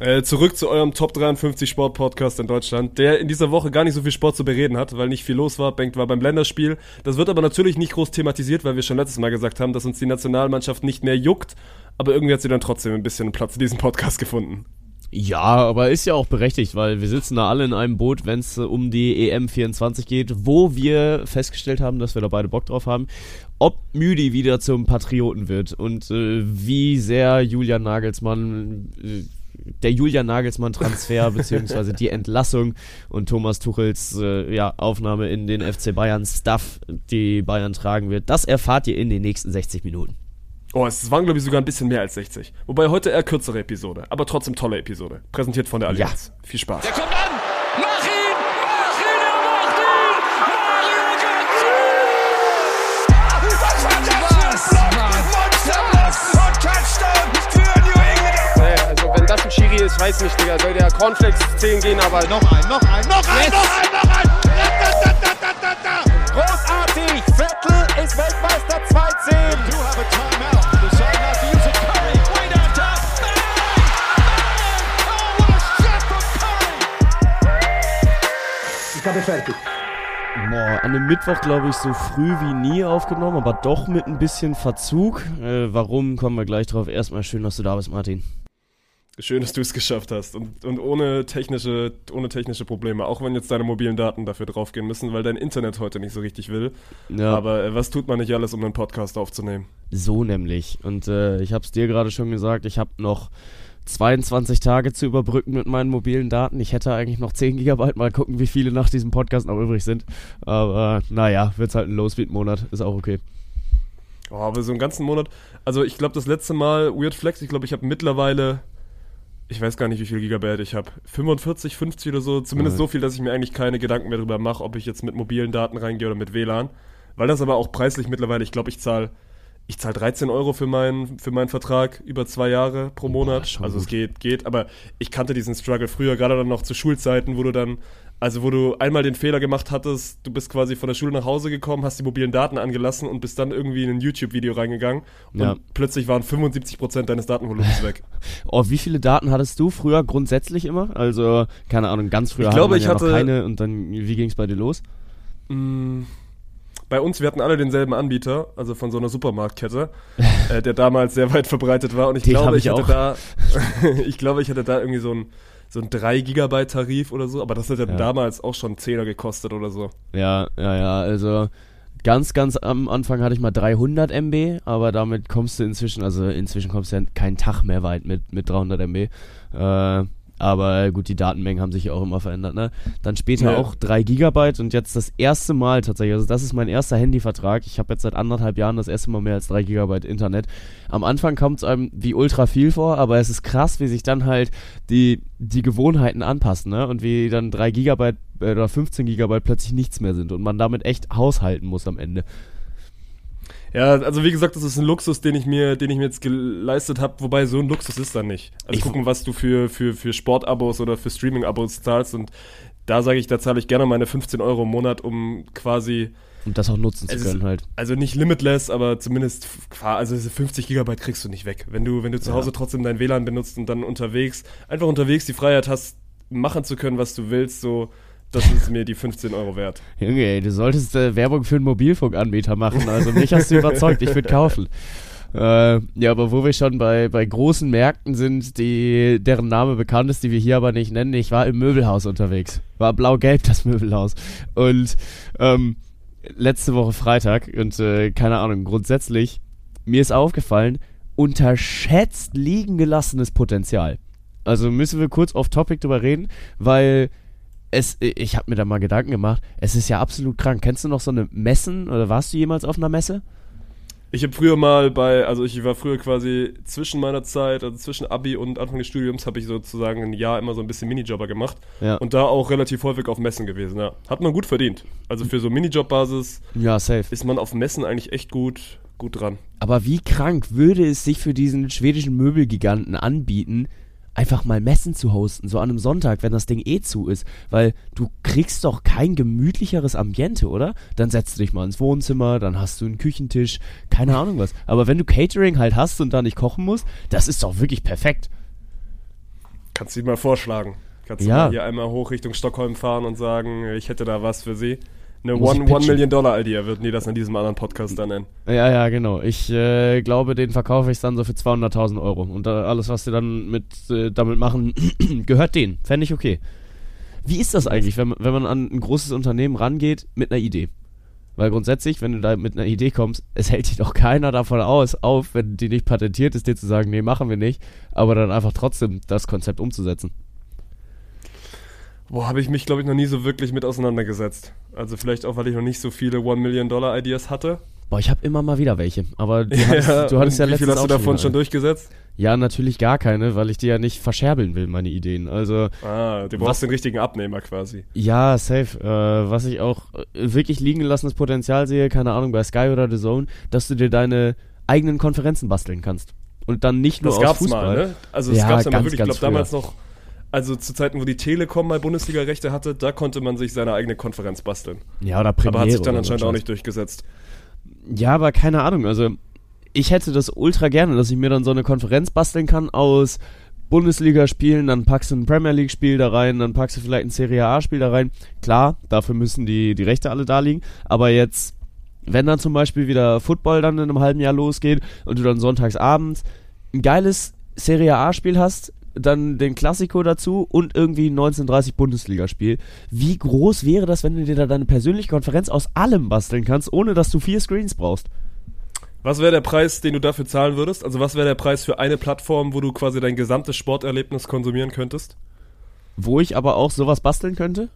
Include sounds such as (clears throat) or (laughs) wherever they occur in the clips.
Äh, zurück zu eurem Top 53 Sport Podcast in Deutschland, der in dieser Woche gar nicht so viel Sport zu bereden hat, weil nicht viel los war. Bengt war beim Länderspiel. Das wird aber natürlich nicht groß thematisiert, weil wir schon letztes Mal gesagt haben, dass uns die Nationalmannschaft nicht mehr juckt. Aber irgendwie hat sie dann trotzdem ein bisschen Platz in diesem Podcast gefunden. Ja, aber ist ja auch berechtigt, weil wir sitzen da alle in einem Boot, wenn es um die EM 24 geht, wo wir festgestellt haben, dass wir da beide Bock drauf haben. Ob Müdi wieder zum Patrioten wird und äh, wie sehr Julian Nagelsmann äh, der Julian Nagelsmann-Transfer (laughs) beziehungsweise die Entlassung und Thomas Tuchels äh, ja, Aufnahme in den FC Bayern Stuff, die Bayern tragen wird, das erfahrt ihr in den nächsten 60 Minuten. Oh, es waren, glaube ich, sogar ein bisschen mehr als 60. Wobei heute eher kürzere Episode, aber trotzdem tolle Episode. Präsentiert von der Allianz. Ja. Viel Spaß. Der kommt an! Ist, weiß nicht, Digga. Soll der Cornflakes 10 gehen, aber... Noch ein, noch ein, noch ein, noch ein, noch ein! Da, da, da, da, da, Großartig! Vettel ist Weltmeister 2-10! You have a timeout. Ich habe fertig. Boah, an dem Mittwoch, glaube ich, so früh wie nie aufgenommen, aber doch mit ein bisschen Verzug. Äh, warum, kommen wir gleich drauf. Erstmal schön, dass du da bist, Martin. Schön, dass du es geschafft hast und, und ohne, technische, ohne technische Probleme. Auch wenn jetzt deine mobilen Daten dafür draufgehen müssen, weil dein Internet heute nicht so richtig will. Ja. Aber äh, was tut man nicht alles, um einen Podcast aufzunehmen? So nämlich. Und äh, ich habe es dir gerade schon gesagt, ich habe noch 22 Tage zu überbrücken mit meinen mobilen Daten. Ich hätte eigentlich noch 10 Gigabyte. Mal gucken, wie viele nach diesem Podcast noch übrig sind. Aber naja, wird's halt ein Low-Speed-Monat. Ist auch okay. Oh, aber so einen ganzen Monat. Also ich glaube, das letzte Mal Weird Flex, ich glaube, ich habe mittlerweile, ich weiß gar nicht, wie viel Gigabyte ich habe. 45, 50 oder so. Zumindest Ja. so viel, dass ich mir eigentlich keine Gedanken mehr darüber mache, ob ich jetzt mit mobilen Daten reingehe oder mit WLAN. Weil das aber auch preislich mittlerweile, ich glaube, ich zahle ich zahle 13 Euro für meinen, für meinen Vertrag über zwei Jahre pro Monat. schon also es gut. geht, geht, aber ich kannte diesen Struggle früher, gerade dann noch zu Schulzeiten, wo du dann, also wo du einmal den Fehler gemacht hattest, du bist quasi von der Schule nach Hause gekommen, hast die mobilen Daten angelassen und bist dann irgendwie in ein YouTube-Video reingegangen und Ja. plötzlich waren 75% deines Datenvolumens (laughs) weg. Oh, wie viele Daten hattest du früher grundsätzlich immer? Also, keine Ahnung, ganz früher Ich glaube, ich ja noch hatte- keine und dann, wie ging's bei dir los? Mm, Bei uns, wir hatten alle denselben Anbieter, also von so einer Supermarktkette, (laughs) äh, der damals sehr weit verbreitet war. Und ich Den glaube, ich ich, hatte da, (laughs) ich glaube, ich hatte da irgendwie so ein so ein 3 Gigabyte Tarif oder so, aber das hat ja, Ja. damals auch schon 10er gekostet oder so. Ja, ja, ja, also ganz, ganz am Anfang hatte ich mal 300 MB, aber damit kommst du inzwischen, also inzwischen kommst du ja keinen Tag mehr weit mit, mit 300 MB. Äh, aber gut, die Datenmengen haben sich ja auch immer verändert, ne? Dann später Ja. auch 3 Gigabyte und jetzt das erste Mal tatsächlich, also das ist mein erster Handyvertrag. Ich habe jetzt seit anderthalb Jahren das erste Mal mehr als 3 Gigabyte Internet. Am Anfang kommt es einem wie ultra viel vor, aber es ist krass, wie sich dann halt die, die Gewohnheiten anpassen, ne? Und wie dann 3 Gigabyte äh, oder 15 Gigabyte plötzlich nichts mehr sind und man damit echt haushalten muss am Ende. Ja, also wie gesagt, das ist ein Luxus, den ich mir, den ich mir jetzt geleistet habe, wobei so ein Luxus ist dann nicht. Also Ich- gucken, was du für, für, für Sportabos oder für Streaming-Abos zahlst und da sage ich, da zahle ich gerne meine 15 Euro im Monat, um quasi, Und das auch nutzen zu können ist- halt. also nicht limitless, aber zumindest, also diese 50 Gigabyte kriegst du nicht weg. Wenn du, wenn du zu Ja. Hause trotzdem dein WLAN benutzt und dann unterwegs, einfach unterwegs die Freiheit hast, machen zu können, was du willst, so, das ist mir die 15 Euro wert. Junge, ey, du solltest äh, Werbung für einen Mobilfunkanbieter machen. Also mich hast du überzeugt, ich würde kaufen. Äh, ja, aber wo wir schon bei, bei großen Märkten sind, die, deren Name bekannt ist, die wir hier aber nicht nennen, ich war im Möbelhaus unterwegs. War blau-gelb das Möbelhaus. Und ähm, letzte Woche Freitag und äh, keine Ahnung, grundsätzlich, mir ist aufgefallen, unterschätzt liegen gelassenes Potenzial. Also müssen wir kurz off Topic drüber reden, weil es, ich habe mir da mal Gedanken gemacht, es ist ja absolut krank. Kennst du noch so eine Messen oder warst du jemals auf einer Messe? Ich habe früher mal bei, also ich war früher quasi zwischen meiner Zeit, also zwischen Abi und Anfang des Studiums, habe ich sozusagen ein Jahr immer so ein bisschen Minijobber gemacht Ja. und da auch relativ häufig auf Messen gewesen. Ja. Hat man gut verdient. Also für so Minijob-Basis Ja, ist man auf Messen eigentlich echt gut, gut dran. Aber wie krank würde es sich für diesen schwedischen Möbelgiganten anbieten, einfach mal Messen zu hosten, so an einem Sonntag, wenn das Ding eh zu ist? Weil du kriegst doch kein gemütlicheres Ambiente, oder? Dann setzt du dich mal ins Wohnzimmer, dann hast du einen Küchentisch, keine Ahnung was. Aber wenn du Catering halt hast und da nicht kochen musst, das ist doch wirklich perfekt. Kannst du ihm mal vorschlagen. Kannst Ja. du mal hier einmal hoch Richtung Stockholm fahren und sagen, ich hätte da was für sie. Eine One, One. Million Dollar Idea würden die das in diesem anderen Podcast dann nennen. Ja, ja, genau. Ich äh, glaube, den verkaufe ich dann so für 200.000 Euro. Und äh, alles, was sie dann mit äh, damit machen, (clears throat) gehört denen. Fände ich okay. Wie ist das eigentlich, wenn, man- wenn man an ein großes Unternehmen rangeht mit einer Idee? Weil grundsätzlich, wenn du da mit einer Idee kommst, es hält dich doch keiner davon aus, auf, wenn die nicht patentiert ist, dir zu sagen, nee, machen wir nicht, aber dann einfach trotzdem das Konzept umzusetzen. Boah, habe ich mich, glaube ich, noch nie so wirklich mit auseinandergesetzt. Also vielleicht auch, weil ich noch nicht so viele One Million Dollar Ideas hatte. Boah, ich habe immer mal wieder welche, aber du (laughs) hattest, du hattest ja und wie viel letztens hast du davon schon eine. durchgesetzt? Ja, natürlich gar keine, weil ich die ja nicht verscherbeln will, meine Ideen. Also, Ah, du brauchst den richtigen Abnehmer quasi. Ja, safe. Äh, was ich auch äh, wirklich liegen gelassenes Potenzial sehe, keine Ahnung, bei Sky oder The Zone, dass du dir deine eigenen Konferenzen basteln kannst. Und dann nicht nur Das aus gab's Fußball. mal, ne? Also es Ja, gab's ja mal wirklich, ich glaube damals noch, also zu Zeiten, wo die Telekom mal Bundesliga-Rechte hatte, da konnte man sich seine eigene Konferenz basteln. Ja, oder Premiere Aber hat sich dann anscheinend auch nicht durchgesetzt. Ja, aber keine Ahnung, also ich hätte das ultra gerne, dass ich mir dann so eine Konferenz basteln kann aus Bundesliga-Spielen, dann packst du ein Premier League-Spiel da rein, dann packst du vielleicht ein Serie A-Spiel da rein. Klar, dafür müssen die, die Rechte alle da liegen, aber jetzt, wenn dann zum Beispiel wieder Football dann in einem halben Jahr losgeht und du dann sonntags abends ein geiles Serie A-Spiel hast, dann den Klassiko dazu und irgendwie ein 1930 Bundesligaspiel. Wie groß wäre das, wenn du dir da deine persönliche Konferenz aus allem basteln kannst, ohne dass du vier Screens brauchst? Was wäre der Preis, den du dafür zahlen würdest? Also was wäre der Preis für eine Plattform, wo du quasi dein gesamtes Sporterlebnis konsumieren könntest? Wo ich aber auch sowas basteln könnte?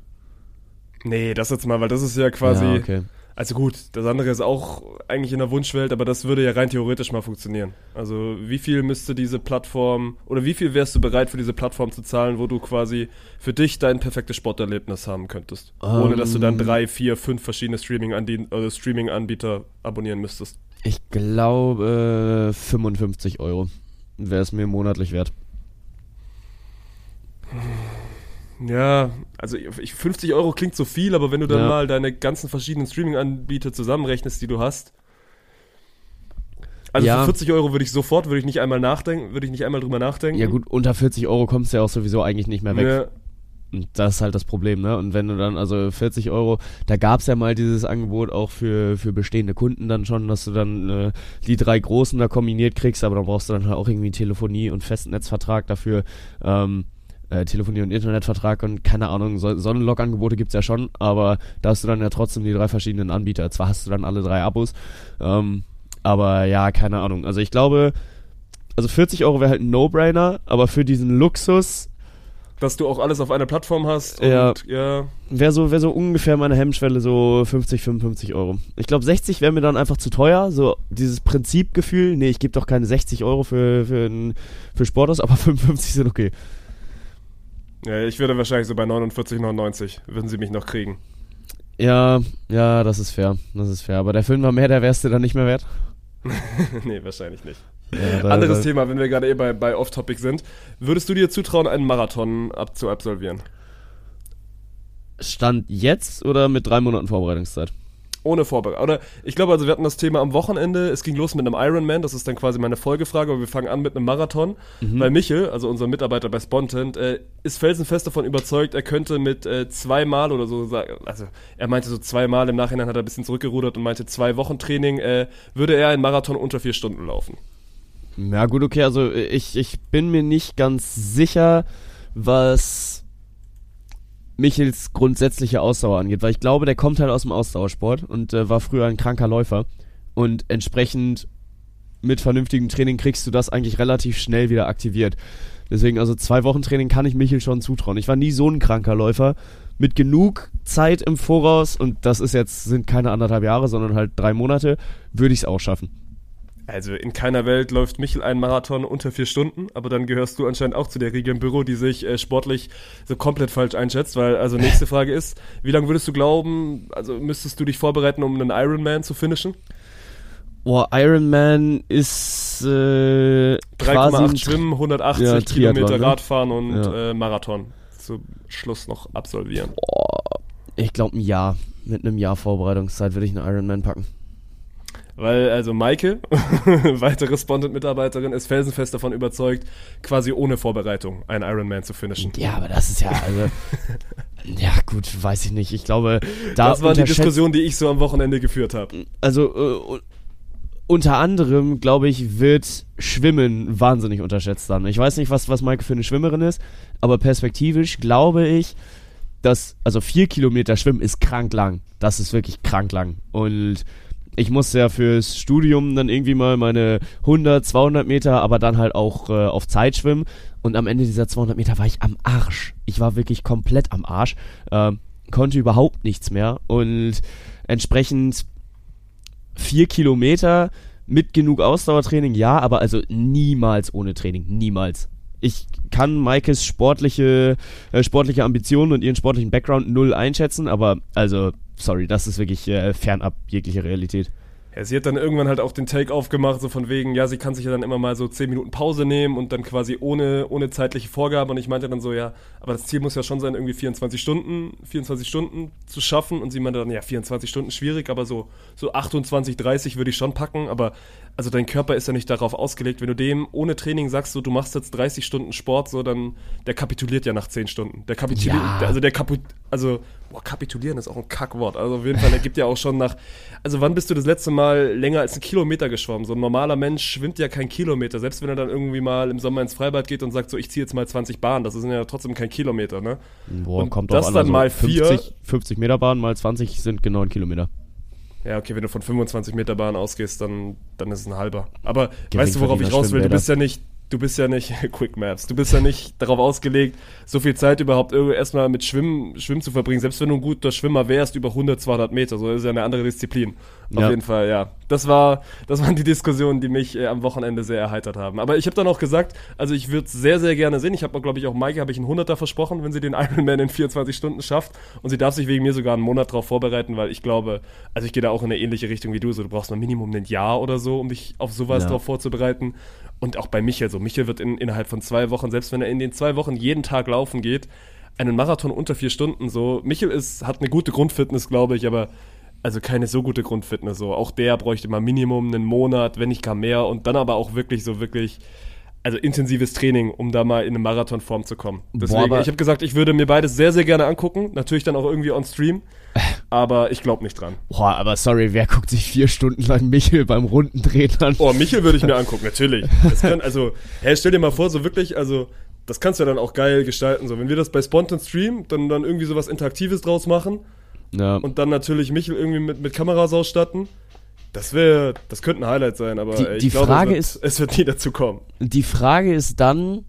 Nee, das jetzt mal, weil das ist ja quasi. Ja, okay. Also gut, das andere ist auch eigentlich in der Wunschwelt, aber das würde ja rein theoretisch mal funktionieren. Also wie viel müsste diese Plattform oder wie viel wärst du bereit für diese Plattform zu zahlen, wo du quasi für dich dein perfektes Sporterlebnis haben könntest, ohne dass du dann Ähm. drei, vier, fünf verschiedene Streaming-Anbieter oder Streaming-Anbieter abonnieren müsstest. Ich glaube 55 Euro wäre es mir monatlich wert. Ja, also ich, 50 Euro klingt so viel, aber wenn du dann Ja. mal deine ganzen verschiedenen Streaming-Anbieter zusammenrechnest, die du hast. Also Ja. für 40 Euro würde ich sofort, würde ich nicht einmal nachdenken, würde ich nicht einmal drüber nachdenken. Ja gut, unter 40 Euro kommst du ja auch sowieso eigentlich nicht mehr weg. Ja, Und das ist halt das Problem, ne? Und wenn du dann, also 40 Euro, da gab's ja mal dieses Angebot auch für, für bestehende Kunden dann schon, dass du dann äh, die drei großen da kombiniert kriegst, aber dann brauchst du dann halt auch irgendwie Telefonie und Festnetzvertrag dafür, ähm, äh, Telefonie und Internetvertrag und keine Ahnung, so, Sonnenlog-Angebote gibt's ja schon, aber da hast du dann ja trotzdem die drei verschiedenen Anbieter. Zwar hast du dann alle drei Abos, ähm, aber ja, keine Ahnung. Also ich glaube, also 40 Euro wäre halt ein No-Brainer, aber für diesen Luxus dass du auch alles auf einer Plattform hast Ja. und ja, Wäre so, wär so ungefähr meine Hemmschwelle, so 50, 55 Euro. Ich glaube, 60 wäre mir dann einfach zu teuer. So dieses Prinzipgefühl, nee, ich gebe doch keine 60 Euro für, für, für Sport aus, (laughs) aber 55 sind okay. Ja, ich würde wahrscheinlich so bei 49,99 würden sie mich noch kriegen. Ja, ja, das ist fair. Das ist fair. Aber der Film war mehr, der wärst du dann nicht mehr wert. (laughs) nee, wahrscheinlich nicht. Ja, da- Anderes da- Thema, wenn wir gerade eh bei, bei Off-Topic sind. Würdest du dir zutrauen, einen Marathon ab zu absolvieren? Stand jetzt oder mit drei Monaten Vorbereitungszeit? Ohne Vorbereitung. Oder ich glaube, also wir hatten das Thema am Wochenende. Es ging los mit einem Ironman. Das ist dann quasi meine Folgefrage. Aber wir fangen an mit einem Marathon. Weil Michel, also unser Mitarbeiter bei Spontent, äh, ist felsenfest davon überzeugt, er könnte mit äh, zweimal oder so sagen. Also er meinte so zweimal. Im Nachhinein hat er ein bisschen zurückgerudert und meinte zwei Wochen Training äh, würde er einen Marathon unter vier Stunden laufen. Ja, gut, okay, also ich, ich bin mir nicht ganz sicher, was Michels grundsätzliche Ausdauer angeht, weil ich glaube, der kommt halt aus dem Ausdauersport und äh, war früher ein kranker Läufer und entsprechend mit vernünftigem Training kriegst du das eigentlich relativ schnell wieder aktiviert. Deswegen, also zwei Wochen Training kann ich Michel schon zutrauen. Ich war nie so ein kranker Läufer. Mit genug Zeit im Voraus, und das ist jetzt, sind keine anderthalb Jahre, sondern halt drei Monate, würde ich es auch schaffen. Also in keiner Welt läuft Michel einen Marathon unter vier Stunden, aber dann gehörst du anscheinend auch zu der Riege im Büro, die sich äh, sportlich so komplett falsch einschätzt, weil also nächste Frage ist, wie lange würdest du glauben, also müsstest du dich vorbereiten, um einen Ironman zu finishen? Boah, Iron Man ist äh, quasi 3,8 ein Schwimmen, 180 Ja, Kilometer ne? Radfahren und Ja. äh, Marathon zum Schluss noch absolvieren. Ich glaube ein Jahr. Mit einem Jahr Vorbereitungszeit würde ich einen Iron Man packen. Weil, also Maike, (laughs) weitere Spontan-Mitarbeiterin, ist felsenfest davon überzeugt, quasi ohne Vorbereitung einen Ironman zu finishen. Ja, aber das ist ja, also. (laughs) ja, gut, weiß ich nicht. Ich glaube, da. das war die Diskussion, die ich so am Wochenende geführt habe. Also, äh, unter anderem, glaube ich, wird Schwimmen wahnsinnig unterschätzt dann. Ich weiß nicht, was, was Maike für eine Schwimmerin ist, aber perspektivisch glaube ich, dass, also vier Kilometer Schwimmen ist krank lang. Das ist wirklich krank lang. Und ich musste ja fürs Studium dann irgendwie mal meine 100, 200 Meter, aber dann halt auch äh, auf Zeit schwimmen. Und am Ende dieser 200 Meter war ich am Arsch. Ich war wirklich komplett am Arsch. Ähm, konnte überhaupt nichts mehr. Und entsprechend vier Kilometer mit genug Ausdauertraining, ja, aber also niemals ohne Training, niemals. Ich kann Maikes sportliche, äh, sportliche Ambitionen und ihren sportlichen Background null einschätzen, aber also, sorry, das ist wirklich äh, fernab jeglicher Realität. Ja, sie hat dann irgendwann halt auch den Take aufgemacht, so von wegen, ja, sie kann sich ja dann immer mal so 10 Minuten Pause nehmen und dann quasi ohne, ohne zeitliche Vorgabe. Und ich meinte dann so, ja, aber das Ziel muss ja schon sein, irgendwie 24 Stunden, 24 Stunden zu schaffen. Und sie meinte dann, ja, 24 Stunden schwierig, aber so, so 28, 30 würde ich schon packen. Aber also dein Körper ist ja nicht darauf ausgelegt. Wenn du dem ohne Training sagst, so, du machst jetzt 30 Stunden Sport, so, dann, der kapituliert ja nach 10 Stunden. Der kapituliert, Ja. also der kaput, also, boah, kapitulieren ist auch ein Kackwort. Also auf jeden Fall, der gibt ja auch schon nach, also wann bist du das letzte Mal länger als einen Kilometer geschwommen? So ein normaler Mensch schwimmt ja kein Kilometer, selbst wenn er dann irgendwie mal im Sommer ins Freibad geht und sagt so, ich ziehe jetzt mal 20 Bahnen, das sind ja trotzdem kein Kilometer, ne? Boah, Und kommt das dann also mal vier- 50, 50 Meter Bahn mal 20 sind genau ein Kilometer. Ja, okay, wenn du von 25 Meter Bahn ausgehst, dann, dann ist es ein halber. Aber weißt du, worauf ich raus will? Du bist ja nicht, du bist ja nicht, (laughs) Quick Maps, du bist ja nicht darauf ausgelegt, so viel Zeit überhaupt irgendwie erstmal mit Schwimmen, Schwimmen zu verbringen. Selbst wenn du ein guter Schwimmer wärst, über 100, 200 Meter, so das ist ja eine andere Disziplin. Auf Ja. jeden Fall, ja. Das war, das waren die Diskussionen, die mich äh, am Wochenende sehr erheitert haben. Aber ich habe dann auch gesagt, also ich würde es sehr, sehr gerne sehen. Ich habe, glaube ich, auch Maike, habe ich einen Hunderter versprochen, wenn sie den (laughs) Ironman in 24 Stunden schafft. Und sie darf sich wegen mir sogar einen Monat darauf vorbereiten, weil ich glaube, also ich gehe da auch in eine ähnliche Richtung wie du. So, du brauchst mal Minimum ein Jahr oder so, um dich auf sowas Ja. drauf vorzubereiten. Und auch bei Michael so. Michael wird in, innerhalb von zwei Wochen, selbst wenn er in den zwei Wochen jeden Tag laufen geht, einen Marathon unter vier Stunden so. Michael ist, hat eine gute Grundfitness, glaube ich, aber also keine so gute Grundfitness so. Auch der bräuchte mal Minimum einen Monat, wenn nicht gar mehr und dann aber auch wirklich so wirklich also intensives Training, um da mal in eine Marathonform zu kommen. Deswegen, aber- ich habe gesagt, ich würde mir beides sehr, sehr gerne angucken. Natürlich dann auch irgendwie on Stream. (laughs) Aber ich glaube nicht dran. Boah, aber sorry, wer guckt sich vier Stunden lang Michel beim Rundendrehen an? Oh, Michel würde ich mir (laughs) angucken, natürlich. Das kann, also, hey, stell dir mal vor, so wirklich, also, das kannst du ja dann auch geil gestalten. So, wenn wir das bei Spontan Stream, dann, dann irgendwie sowas Interaktives draus machen Ja. und dann natürlich Michel irgendwie mit, mit Kameras ausstatten. Das wäre, das könnte ein Highlight sein, aber Die- ich die glaube, Frage es ist- wird, es wird nie dazu kommen. Die Frage ist dann,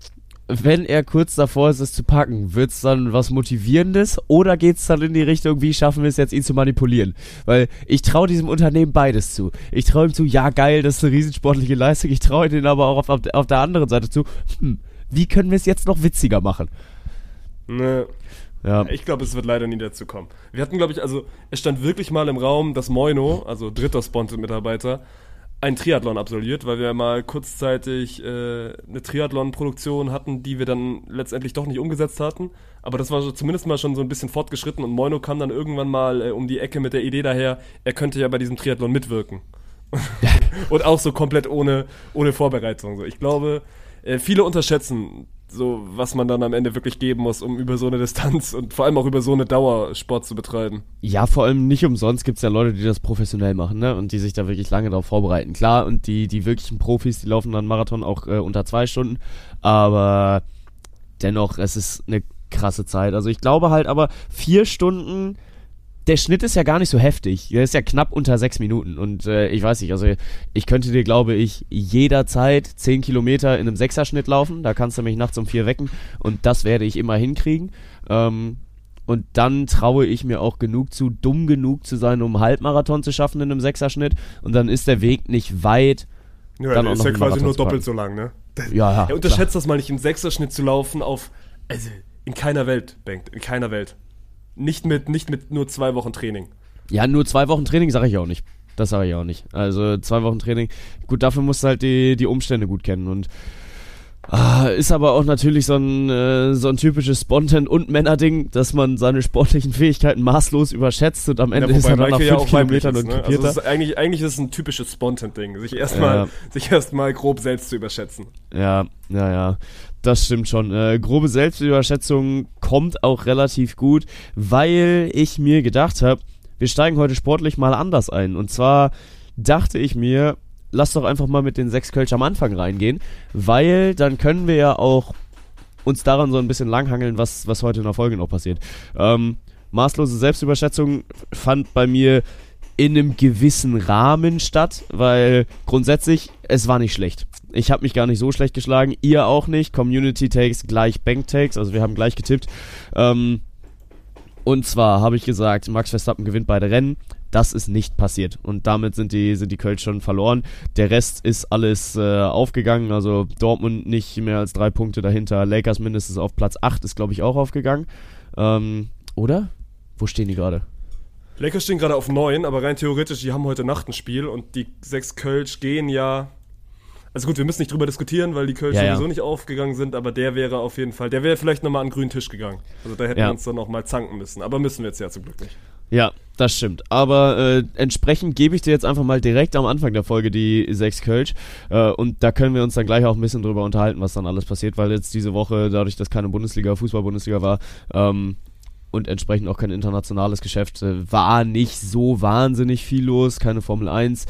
wenn er kurz davor ist, es zu packen, wird's dann was Motivierendes oder geht's dann in die Richtung, wie schaffen wir es jetzt, ihn zu manipulieren? Weil ich traue diesem Unternehmen beides zu. Ich traue ihm zu, ja geil, das ist eine riesensportliche Leistung. Ich traue denen aber auch auf, auf, auf der anderen Seite zu, hm, wie können wir es jetzt noch witziger machen? Ne, Ja, ich glaube, es wird leider nie dazu kommen. Wir hatten, glaube ich, also, es stand wirklich mal im Raum, dass Moino, also dritter Spontan-Mitarbeiter, einen Triathlon absolviert, weil wir mal kurzzeitig äh, eine Triathlon-Produktion hatten, die wir dann letztendlich doch nicht umgesetzt hatten. Aber das war so zumindest mal schon so ein bisschen fortgeschritten und Moino kam dann irgendwann mal äh, um die Ecke mit der Idee daher, er könnte ja bei diesem Triathlon mitwirken. (laughs) und auch so komplett ohne, ohne Vorbereitung. So. Ich glaube, äh, viele unterschätzen so, was man dann am Ende wirklich geben muss, um über so eine Distanz und vor allem auch über so eine Dauer Sport zu betreiben. Ja, vor allem nicht umsonst gibt's ja Leute, die das professionell machen, ne? Und die sich da wirklich lange darauf vorbereiten. Klar, und die, die wirklichen Profis, die laufen dann Marathon auch äh, unter zwei Stunden. Aber dennoch, es ist eine krasse Zeit. Also ich glaube halt aber, vier Stunden, der Schnitt ist ja gar nicht so heftig. Der ist ja knapp unter sechs Minuten. Und äh, ich weiß nicht, also ich könnte dir, glaube ich, jederzeit zehn Kilometer in einem Sechserschnitt laufen. Da kannst du mich nachts um vier wecken. Und das werde ich immer hinkriegen. Ähm, und dann traue ich mir auch genug zu, dumm genug zu sein, um einen Halbmarathon zu schaffen in einem Sechserschnitt. Und dann ist der Weg nicht weit. Ja, Dann der ist ja quasi nur doppelt so lang, ne? Ja, ja. Er unterschätzt das mal nicht, im Sechserschnitt zu laufen auf, also in keiner Welt, Bengt, in keiner Welt. Nicht mit, nicht mit nur zwei Wochen Training. Ja, nur zwei Wochen Training sage ich auch nicht. Das sage ich auch nicht. Also zwei Wochen Training. Gut, dafür musst du halt die, die Umstände gut kennen. Und Ah, ist aber auch natürlich so ein, äh, so ein typisches Spontan- und Männerding, dass man seine sportlichen Fähigkeiten maßlos überschätzt und am Ende ist er dann nach fünf Kilometern und ne? krepiert also es er. ist eigentlich, eigentlich ist es ein typisches Spontan-Ding, sich erstmal Ja. sich erstmal grob selbst zu überschätzen. Ja, ja, ja. Das stimmt schon. Äh, grobe Selbstüberschätzung kommt auch relativ gut, weil ich mir gedacht habe, wir steigen heute sportlich mal anders ein. Und zwar dachte ich mir, lass doch einfach mal mit den sechs Kölsch am Anfang reingehen, weil dann können wir ja auch uns daran so ein bisschen langhangeln, was, was heute in der Folge noch passiert. Ähm, maßlose Selbstüberschätzung fand bei mir in einem gewissen Rahmen statt, weil grundsätzlich es war nicht schlecht. Ich habe mich gar nicht so schlecht geschlagen, ihr auch nicht. Community Takes gleich Bank Takes, also wir haben gleich getippt. Ähm, und zwar habe ich gesagt, Max Verstappen gewinnt beide Rennen. Das ist nicht passiert. Und damit sind die, sind die Kölsch schon verloren. Der Rest ist alles äh, aufgegangen. Also Dortmund nicht mehr als drei Punkte dahinter. Lakers mindestens auf Platz 8 ist, glaube ich, auch aufgegangen. Ähm, oder? Wo stehen die gerade? Lakers stehen gerade auf 9, aber rein theoretisch, die haben heute Nacht ein Spiel und die sechs Kölsch gehen ja. Also gut, wir müssen nicht drüber diskutieren, weil die Kölsch Ja, ja. sowieso nicht aufgegangen sind, aber der wäre auf jeden Fall, der wäre vielleicht nochmal an den grünen Tisch gegangen. Also da hätten Ja. wir uns dann noch mal zanken müssen. Aber müssen wir jetzt ja zum Glück nicht. Ja, das stimmt. Aber äh, entsprechend gebe ich dir jetzt einfach mal direkt am Anfang der Folge die sechs Kölsch. Äh, und da können wir uns dann gleich auch ein bisschen drüber unterhalten, was dann alles passiert, weil jetzt diese Woche, dadurch, dass keine Bundesliga, Fußball-Bundesliga war, ähm, und entsprechend auch kein internationales Geschäft, äh, war nicht so wahnsinnig viel los, keine Formel 1.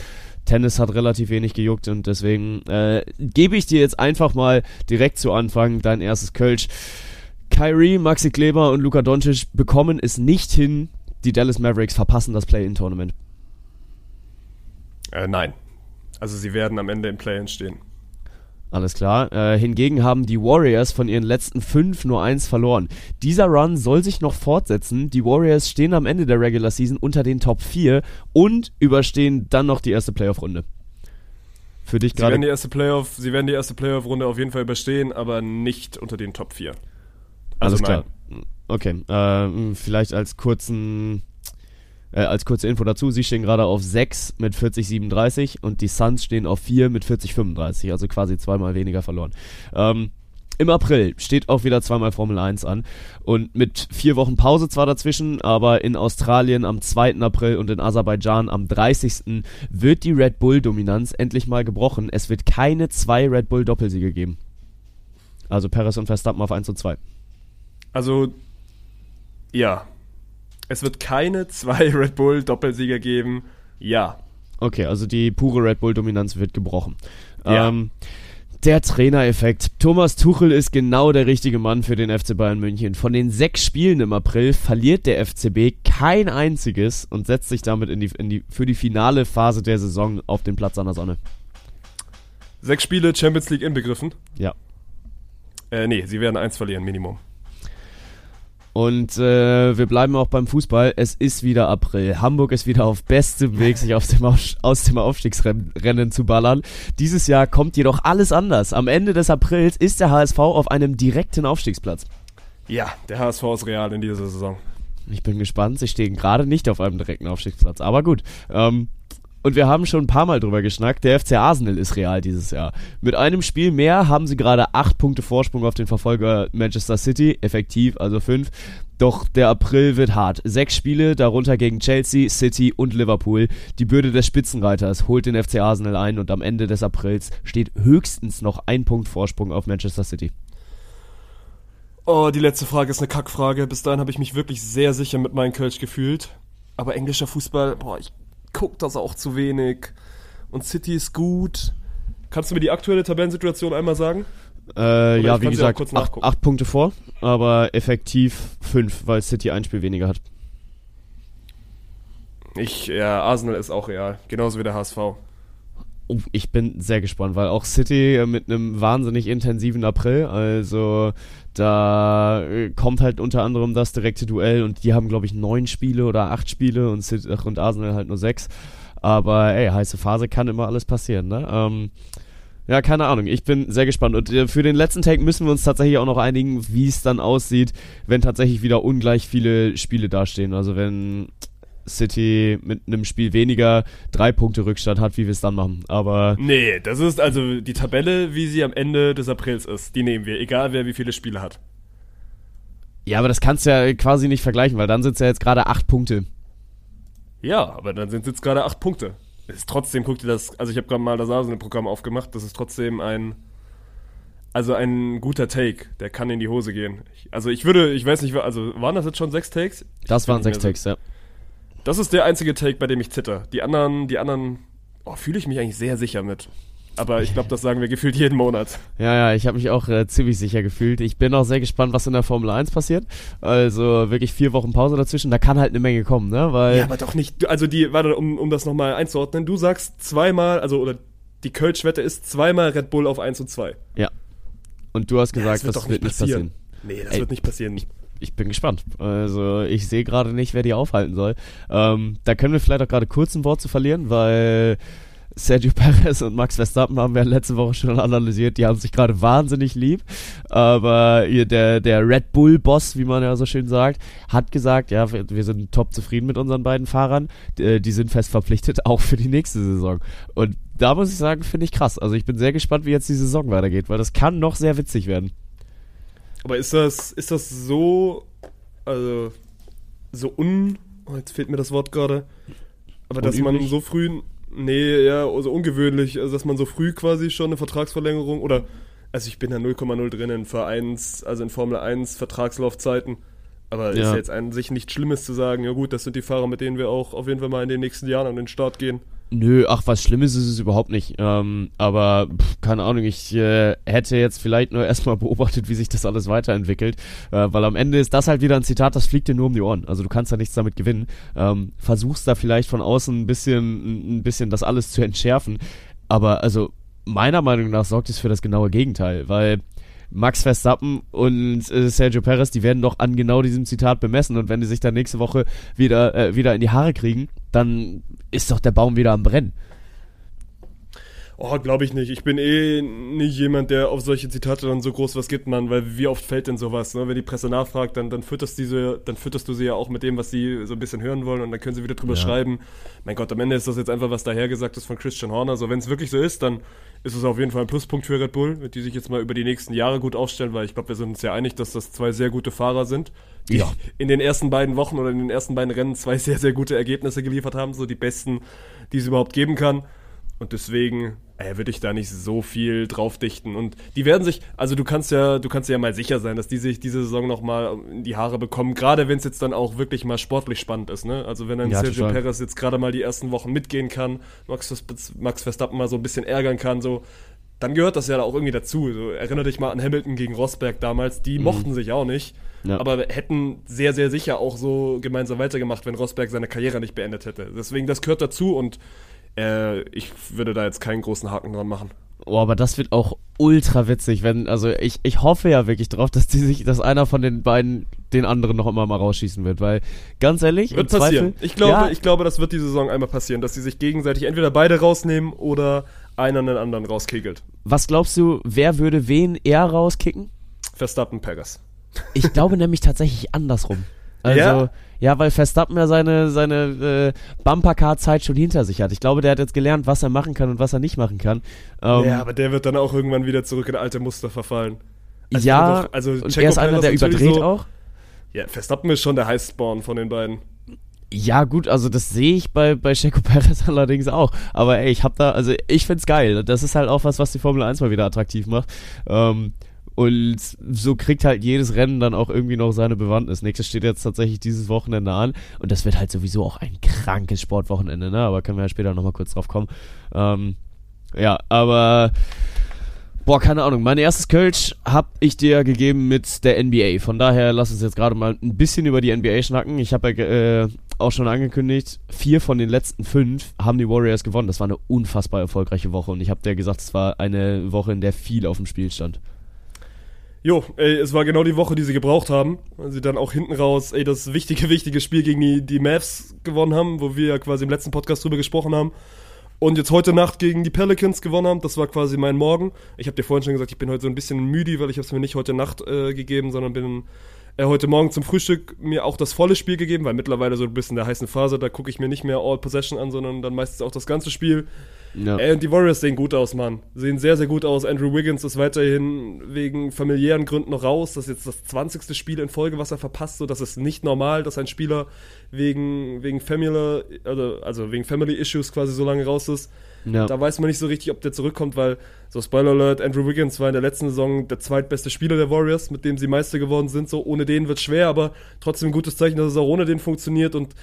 Tennis hat relativ wenig gejuckt und deswegen äh, gebe ich dir jetzt einfach mal direkt zu Anfang dein erstes Kölsch. Kyrie, Maxi Kleber und Luka Doncic bekommen es nicht hin. Die Dallas Mavericks verpassen das Play-In-Tournament. Äh, nein. Also sie werden am Ende im Play-In stehen. Alles klar. Äh, hingegen haben die Warriors von ihren letzten fünf nur eins verloren. Dieser Run soll sich noch fortsetzen. Die Warriors stehen am Ende der Regular Season unter den Top 4 und überstehen dann noch die erste Playoff-Runde. Für dich Sie werden die gerade. erste Playoff, sie werden die erste Playoff-Runde auf jeden Fall überstehen, aber nicht unter den Top 4. Also Alles nein. klar. Okay. Äh, vielleicht als kurzen. Äh, als kurze Info dazu, sie stehen gerade auf 6 mit 40,37 und die Suns stehen auf 4 mit 40,35, also quasi zweimal weniger verloren. Ähm, Im April steht auch wieder zweimal Formel 1 an und mit vier Wochen Pause zwar dazwischen, aber in Australien am 2. April und in Aserbaidschan am 30. wird die Red Bull-Dominanz endlich mal gebrochen. Es wird keine zwei Red Bull-Doppelsiege geben. Also Perez und Verstappen auf 1 und 2. Also, ja. Es wird keine (laughs) zwei Red Bull Doppelsieger geben. Ja. Okay, also die pure Red Bull-Dominanz wird gebrochen. Ja. Ähm, der Trainereffekt. Thomas Tuchel ist genau der richtige Mann für den FC Bayern München. Von den sechs Spielen im April verliert der FCB kein einziges und setzt sich damit in die, in die, für die finale Phase der Saison auf den Platz an der Sonne. Sechs Spiele Champions League inbegriffen. Ja. Äh, nee, sie werden eins verlieren, Minimum. Und äh, wir bleiben auch beim Fußball. Es ist wieder April. Hamburg ist wieder auf bestem Weg, sich aus dem, Auf aus dem Aufstiegsrennen zu ballern. Dieses Jahr kommt jedoch alles anders. Am Ende des Aprils ist der HSV auf einem direkten Aufstiegsplatz. Ja, der HSV ist real in dieser Saison. Ich bin gespannt. Sie stehen gerade nicht auf einem direkten Aufstiegsplatz. Aber gut. Ähm, und wir haben schon ein paar Mal drüber geschnackt. Der FC Arsenal ist real dieses Jahr. Mit einem Spiel mehr haben sie gerade acht Punkte Vorsprung auf den Verfolger Manchester City. Effektiv, also fünf. Doch der April wird hart. Sechs Spiele, darunter gegen Chelsea, City und Liverpool. Die Bürde des Spitzenreiters holt den FC Arsenal ein und am Ende des Aprils steht höchstens noch ein Punkt Vorsprung auf Manchester City. Oh, die letzte Frage ist eine Kackfrage. Bis dahin habe ich mich wirklich sehr sicher mit meinem Kölsch gefühlt. Aber englischer Fußball, boah, ich guck das auch zu wenig. Und City ist gut. Kannst du mir die aktuelle Tabellensituation einmal sagen? Äh, ja, wie gesagt, kurz acht, nachgucken. acht Punkte vor, aber effektiv fünf, weil City ein Spiel weniger hat. Ich, ja, Arsenal ist auch real. Genauso wie der HSV. Oh, ich bin sehr gespannt, weil auch City äh, mit einem wahnsinnig intensiven April, also da äh, kommt halt unter anderem das direkte Duell und die haben, glaube ich, neun Spiele oder acht Spiele und, und Arsenal halt nur sechs. Aber ey, heiße Phase kann immer alles passieren, ne? Ähm, ja, keine Ahnung. Ich bin sehr gespannt. Und äh, für den letzten Take müssen wir uns tatsächlich auch noch einigen, wie es dann aussieht, wenn tatsächlich wieder ungleich viele Spiele dastehen. Also wenn City mit einem Spiel weniger drei Punkte Rückstand hat, wie wir es dann machen. Aber Nee, das ist also die Tabelle, wie sie am Ende des Aprils ist. Die nehmen wir, egal wer wie viele Spiele hat. ja, aber das kannst du ja quasi nicht vergleichen, weil dann sind es ja jetzt gerade acht Punkte. Ja, aber dann sind es jetzt gerade acht Punkte. Ist trotzdem, guck dir das, also ich habe gerade mal das Arsenal-Programm aufgemacht, das ist trotzdem ein, also ein guter Take, der kann in die Hose gehen. Ich, also ich würde, ich weiß nicht, also waren das jetzt schon sechs Takes? Das waren sechs mehr so- Takes, ja. Das ist der einzige Take, bei dem ich zitter. Die anderen, die anderen, oh, fühle ich mich eigentlich sehr sicher mit. Aber ich glaube, das sagen wir gefühlt jeden Monat. Ja, ja, ich habe mich auch äh, ziemlich sicher gefühlt. Ich bin auch sehr gespannt, was in der Formel 1 passiert. Also wirklich vier Wochen Pause dazwischen, da kann halt eine Menge kommen, ne? Weil Ja, aber doch nicht. Also die, warte, um, um das nochmal einzuordnen, du sagst zweimal, also oder die Kölsch-Wette ist zweimal Red Bull auf 1 und 2. ja. Und du hast gesagt, das wird das doch wird nicht nicht passieren. Nee, das Ey. wird nicht passieren. Ich bin gespannt. Also ich sehe gerade nicht, wer die aufhalten soll. Ähm, da können wir vielleicht auch gerade kurz ein Wort zu verlieren, weil Sergio Perez und Max Verstappen haben wir letzte Woche schon analysiert. Die haben sich gerade wahnsinnig lieb. Aber der, der Red Bull-Boss, wie man ja so schön sagt, hat gesagt, ja, wir, sind top zufrieden mit unseren beiden Fahrern. Die, die sind fest verpflichtet, (laughs) auch für die nächste Saison. Und da muss ich sagen, finde ich krass. Also ich bin sehr gespannt, wie jetzt die Saison weitergeht, weil das kann noch sehr witzig werden. Aber ist das, ist das so, also, so un, oh, jetzt fehlt mir das Wort gerade, aber dass man so früh, nee, ja, also ungewöhnlich, also dass man so früh quasi schon eine Vertragsverlängerung oder, also ich bin da 0,0 drin in Vereins, also in Formel 1 Vertragslaufzeiten, aber ist Ja. ja jetzt an sich nichts Schlimmes zu sagen, ja gut, das sind die Fahrer, mit denen wir auch auf jeden Fall mal in den nächsten Jahren an den Start gehen. Nö, ach, was Schlimmes ist es überhaupt nicht. Ähm, aber pff, keine Ahnung, ich äh, hätte jetzt vielleicht nur (laughs) erstmal beobachtet, wie sich das alles weiterentwickelt. Äh, weil am Ende ist das halt wieder ein Zitat, das fliegt dir nur um die Ohren. Also du kannst da nichts damit gewinnen. Ähm, versuchst da vielleicht von außen ein bisschen, ein bisschen das alles zu entschärfen. Aber also meiner Meinung nach sorgt es für das genaue Gegenteil, weil Max Verstappen und äh, Sergio Perez, die werden doch an genau diesem Zitat bemessen und wenn die sich dann nächste Woche wieder, äh, wieder in die Haare kriegen, dann ist doch der Baum wieder am Brennen. Oh, glaube ich nicht. Ich bin eh nicht jemand, der auf solche Zitate dann so groß was gibt, Mann, weil wie oft fällt denn sowas, ne? Wenn die Presse nachfragt, dann, dann fütterst diese, dann fütterst du sie ja auch mit dem, was sie so ein bisschen hören wollen und dann können sie wieder drüber Ja. schreiben. Mein Gott, am Ende ist das jetzt einfach was dahergesagt ist von Christian Horner. So, wenn es wirklich so ist, dann ist es auf jeden Fall ein Pluspunkt für Red Bull, die sich jetzt mal über die nächsten Jahre gut aufstellen, weil ich glaube, wir sind uns ja einig, dass das zwei sehr gute Fahrer sind, die Ja. in den ersten beiden Wochen oder in den ersten beiden Rennen zwei sehr, sehr gute Ergebnisse geliefert haben, so die besten, die es überhaupt geben kann. Und deswegen äh, würde ich da nicht so viel drauf dichten. Und die werden sich, also du kannst ja, du kannst ja mal sicher sein, dass die sich diese Saison nochmal in die Haare bekommen, gerade wenn es jetzt dann auch wirklich mal sportlich spannend ist, ne? Also wenn dann Ja, Sergio total. Perez jetzt gerade mal die ersten Wochen mitgehen kann, Max, Max Verstappen mal so ein bisschen ärgern kann, so, dann gehört das ja auch irgendwie dazu. So, erinnere dich mal an Hamilton gegen Rosberg damals, die mochten sich auch nicht. Mhm. Ja. Aber hätten sehr, sehr sicher auch so gemeinsam weitergemacht, wenn Rosberg seine Karriere nicht beendet hätte. Deswegen, das gehört dazu und äh, ich würde da jetzt keinen großen Haken dran machen. Oh, aber das wird auch ultra witzig, wenn, also ich, ich hoffe ja wirklich drauf, dass die sich, dass einer von den beiden den anderen noch immer mal rausschießen wird, weil ganz ehrlich, Wird passieren. Zweifel, Ich glaube, ja, ich glaube, das wird die Saison einmal passieren, dass sie sich gegenseitig entweder beide rausnehmen oder einer den anderen rauskegelt. was glaubst du, wer würde wen eher rauskicken? Verstappen, Perez. Ich glaube nämlich tatsächlich andersrum. (laughs) Also, Ja? Ja, weil Verstappen ja seine, seine äh, Bumpercar-Zeit schon hinter sich hat. Ich glaube, der hat jetzt gelernt, was er machen kann und was er nicht machen kann. Ähm, ja, aber der wird dann auch irgendwann wieder zurück in alte Muster verfallen. Also ja, doch- also und er ist einer, der überdreht so- auch. Ja, Verstappen ist schon der Highspawn von den beiden. Ja, gut, also das sehe ich bei, bei Checo (laughs) Perez allerdings auch. Aber ey, ich hab da, also ich find's geil. Das ist halt auch was, was die Formel 1 mal wieder attraktiv macht. Ähm, und so kriegt halt jedes Rennen dann auch irgendwie noch seine Bewandtnis. Nächstes steht jetzt tatsächlich dieses Wochenende an. Und das wird halt sowieso auch ein krankes Sportwochenende, ne? Aber können wir ja später nochmal kurz drauf kommen. Ähm, ja, aber Boah, keine Ahnung. Mein erstes Kölsch hab ich dir gegeben mit der NBA. Von daher lass uns jetzt gerade mal ein bisschen über die NBA schnacken. Ich habe ja äh, auch schon angekündigt, vier von den letzten fünf haben die Warriors gewonnen. Das war eine unfassbar erfolgreiche Woche und ich habe dir gesagt, es war eine Woche, in der viel auf dem Spiel stand. Jo, ey, es war genau die Woche, die sie gebraucht haben. Weil sie dann auch hinten raus, ey, das wichtige, (laughs) wichtige Spiel gegen die, die Mavs gewonnen haben, wo wir ja quasi im letzten Podcast drüber gesprochen haben. Und jetzt heute Nacht gegen die Pelicans gewonnen haben. Das war quasi mein Morgen. Ich habe dir vorhin schon gesagt, ich bin heute so ein bisschen müde, weil ich habe es mir nicht heute Nacht äh, gegeben, sondern bin äh, heute Morgen zum Frühstück mir auch das volle Spiel gegeben, weil mittlerweile so ein bisschen in der heißen Phase, da gucke ich mir nicht mehr All Possession an, sondern dann meistens auch das ganze Spiel. Ja. Ey, und die Warriors sehen gut aus, Mann. Sehen sehr, sehr gut aus. Andrew Wiggins ist weiterhin wegen familiären Gründen noch raus. Das ist jetzt das 20. Spiel in Folge, was er verpasst. So, das ist nicht normal, dass ein Spieler wegen, wegen Family, also, also wegen Family Issues quasi so lange raus ist. Ja. Da weiß man nicht so richtig, ob der zurückkommt, weil, so Spoiler Alert, Andrew Wiggins war in der letzten Saison der zweitbeste Spieler der Warriors, mit dem sie Meister geworden sind. So, ohne den wird schwer, aber trotzdem ein gutes Zeichen, dass es auch ohne den funktioniert und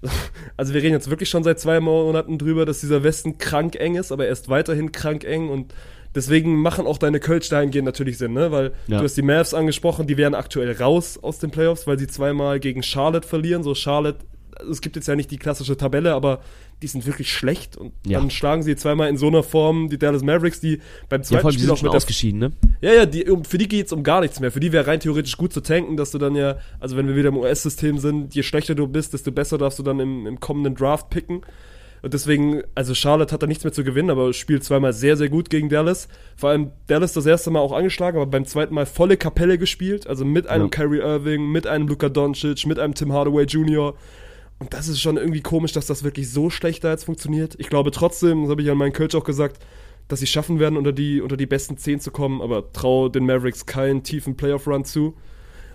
(laughs) also wir reden jetzt wirklich schon seit zwei Monaten drüber, dass dieser Westen krank eng ist, aber er ist weiterhin krank eng und deswegen machen auch deine Kölsch dahingehend natürlich Sinn, ne? Weil Ja. du hast die Mavs angesprochen, die wären aktuell raus aus den Playoffs, weil sie zweimal gegen Charlotte verlieren. So Charlotte, es gibt jetzt ja nicht die klassische Tabelle, aber die sind wirklich schlecht und Ja. dann schlagen sie zweimal in so einer Form die Dallas Mavericks, die beim Ja, zweiten die Spiel sind auch schon mit ausgeschieden, ne? ja, ja, die, um, für die geht's um gar nichts mehr. Für die wäre rein theoretisch gut zu tanken, dass du dann ja, also wenn wir wieder im US-System sind, je schlechter du bist, desto besser darfst du dann im, im kommenden Draft picken. Und deswegen, also Charlotte hat da nichts mehr zu gewinnen, aber spielt zweimal sehr, sehr gut gegen Dallas. Vor allem Dallas das erste Mal auch angeschlagen, aber beim zweiten Mal volle Kapelle gespielt. Also mit einem Ja. Kyrie Irving, mit einem Luka Doncic, mit einem Tim Hardaway Jr. Und das ist schon irgendwie komisch, dass das wirklich so schlecht da jetzt funktioniert. Ich glaube trotzdem, das habe ich an meinen Coach auch gesagt, dass sie schaffen werden, unter die, unter die besten 10 zu kommen, aber traue den Mavericks keinen tiefen Playoff-Run zu.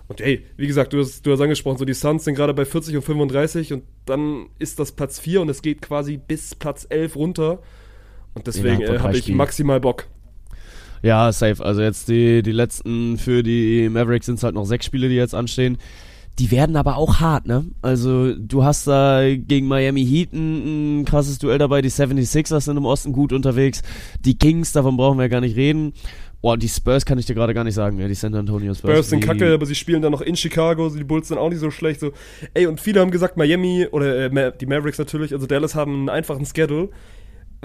Und hey, wie gesagt, du hast, du hast angesprochen, so die Suns sind gerade bei 40 und 35 und dann ist das Platz 4 und es geht quasi bis Platz 11 runter. Und deswegen äh, habe ich maximal Bock. Ja, safe. Also jetzt die, die letzten für die Mavericks sind es halt noch sechs Spiele, die jetzt anstehen. Die werden aber auch hart, ne? Also du hast da gegen Miami Heat ein, ein krasses Duell dabei, die 76ers sind im Osten gut unterwegs, die Kings, davon brauchen wir ja gar nicht reden. Boah, die Spurs kann ich dir gerade gar nicht sagen, ja, die San Antonio Spurs. Spurs sind kacke, aber sie spielen dann noch in Chicago, die Bulls sind auch nicht so schlecht. So. Ey, und viele haben gesagt, Miami oder äh, die Mavericks natürlich, also Dallas haben einen einfachen Schedule,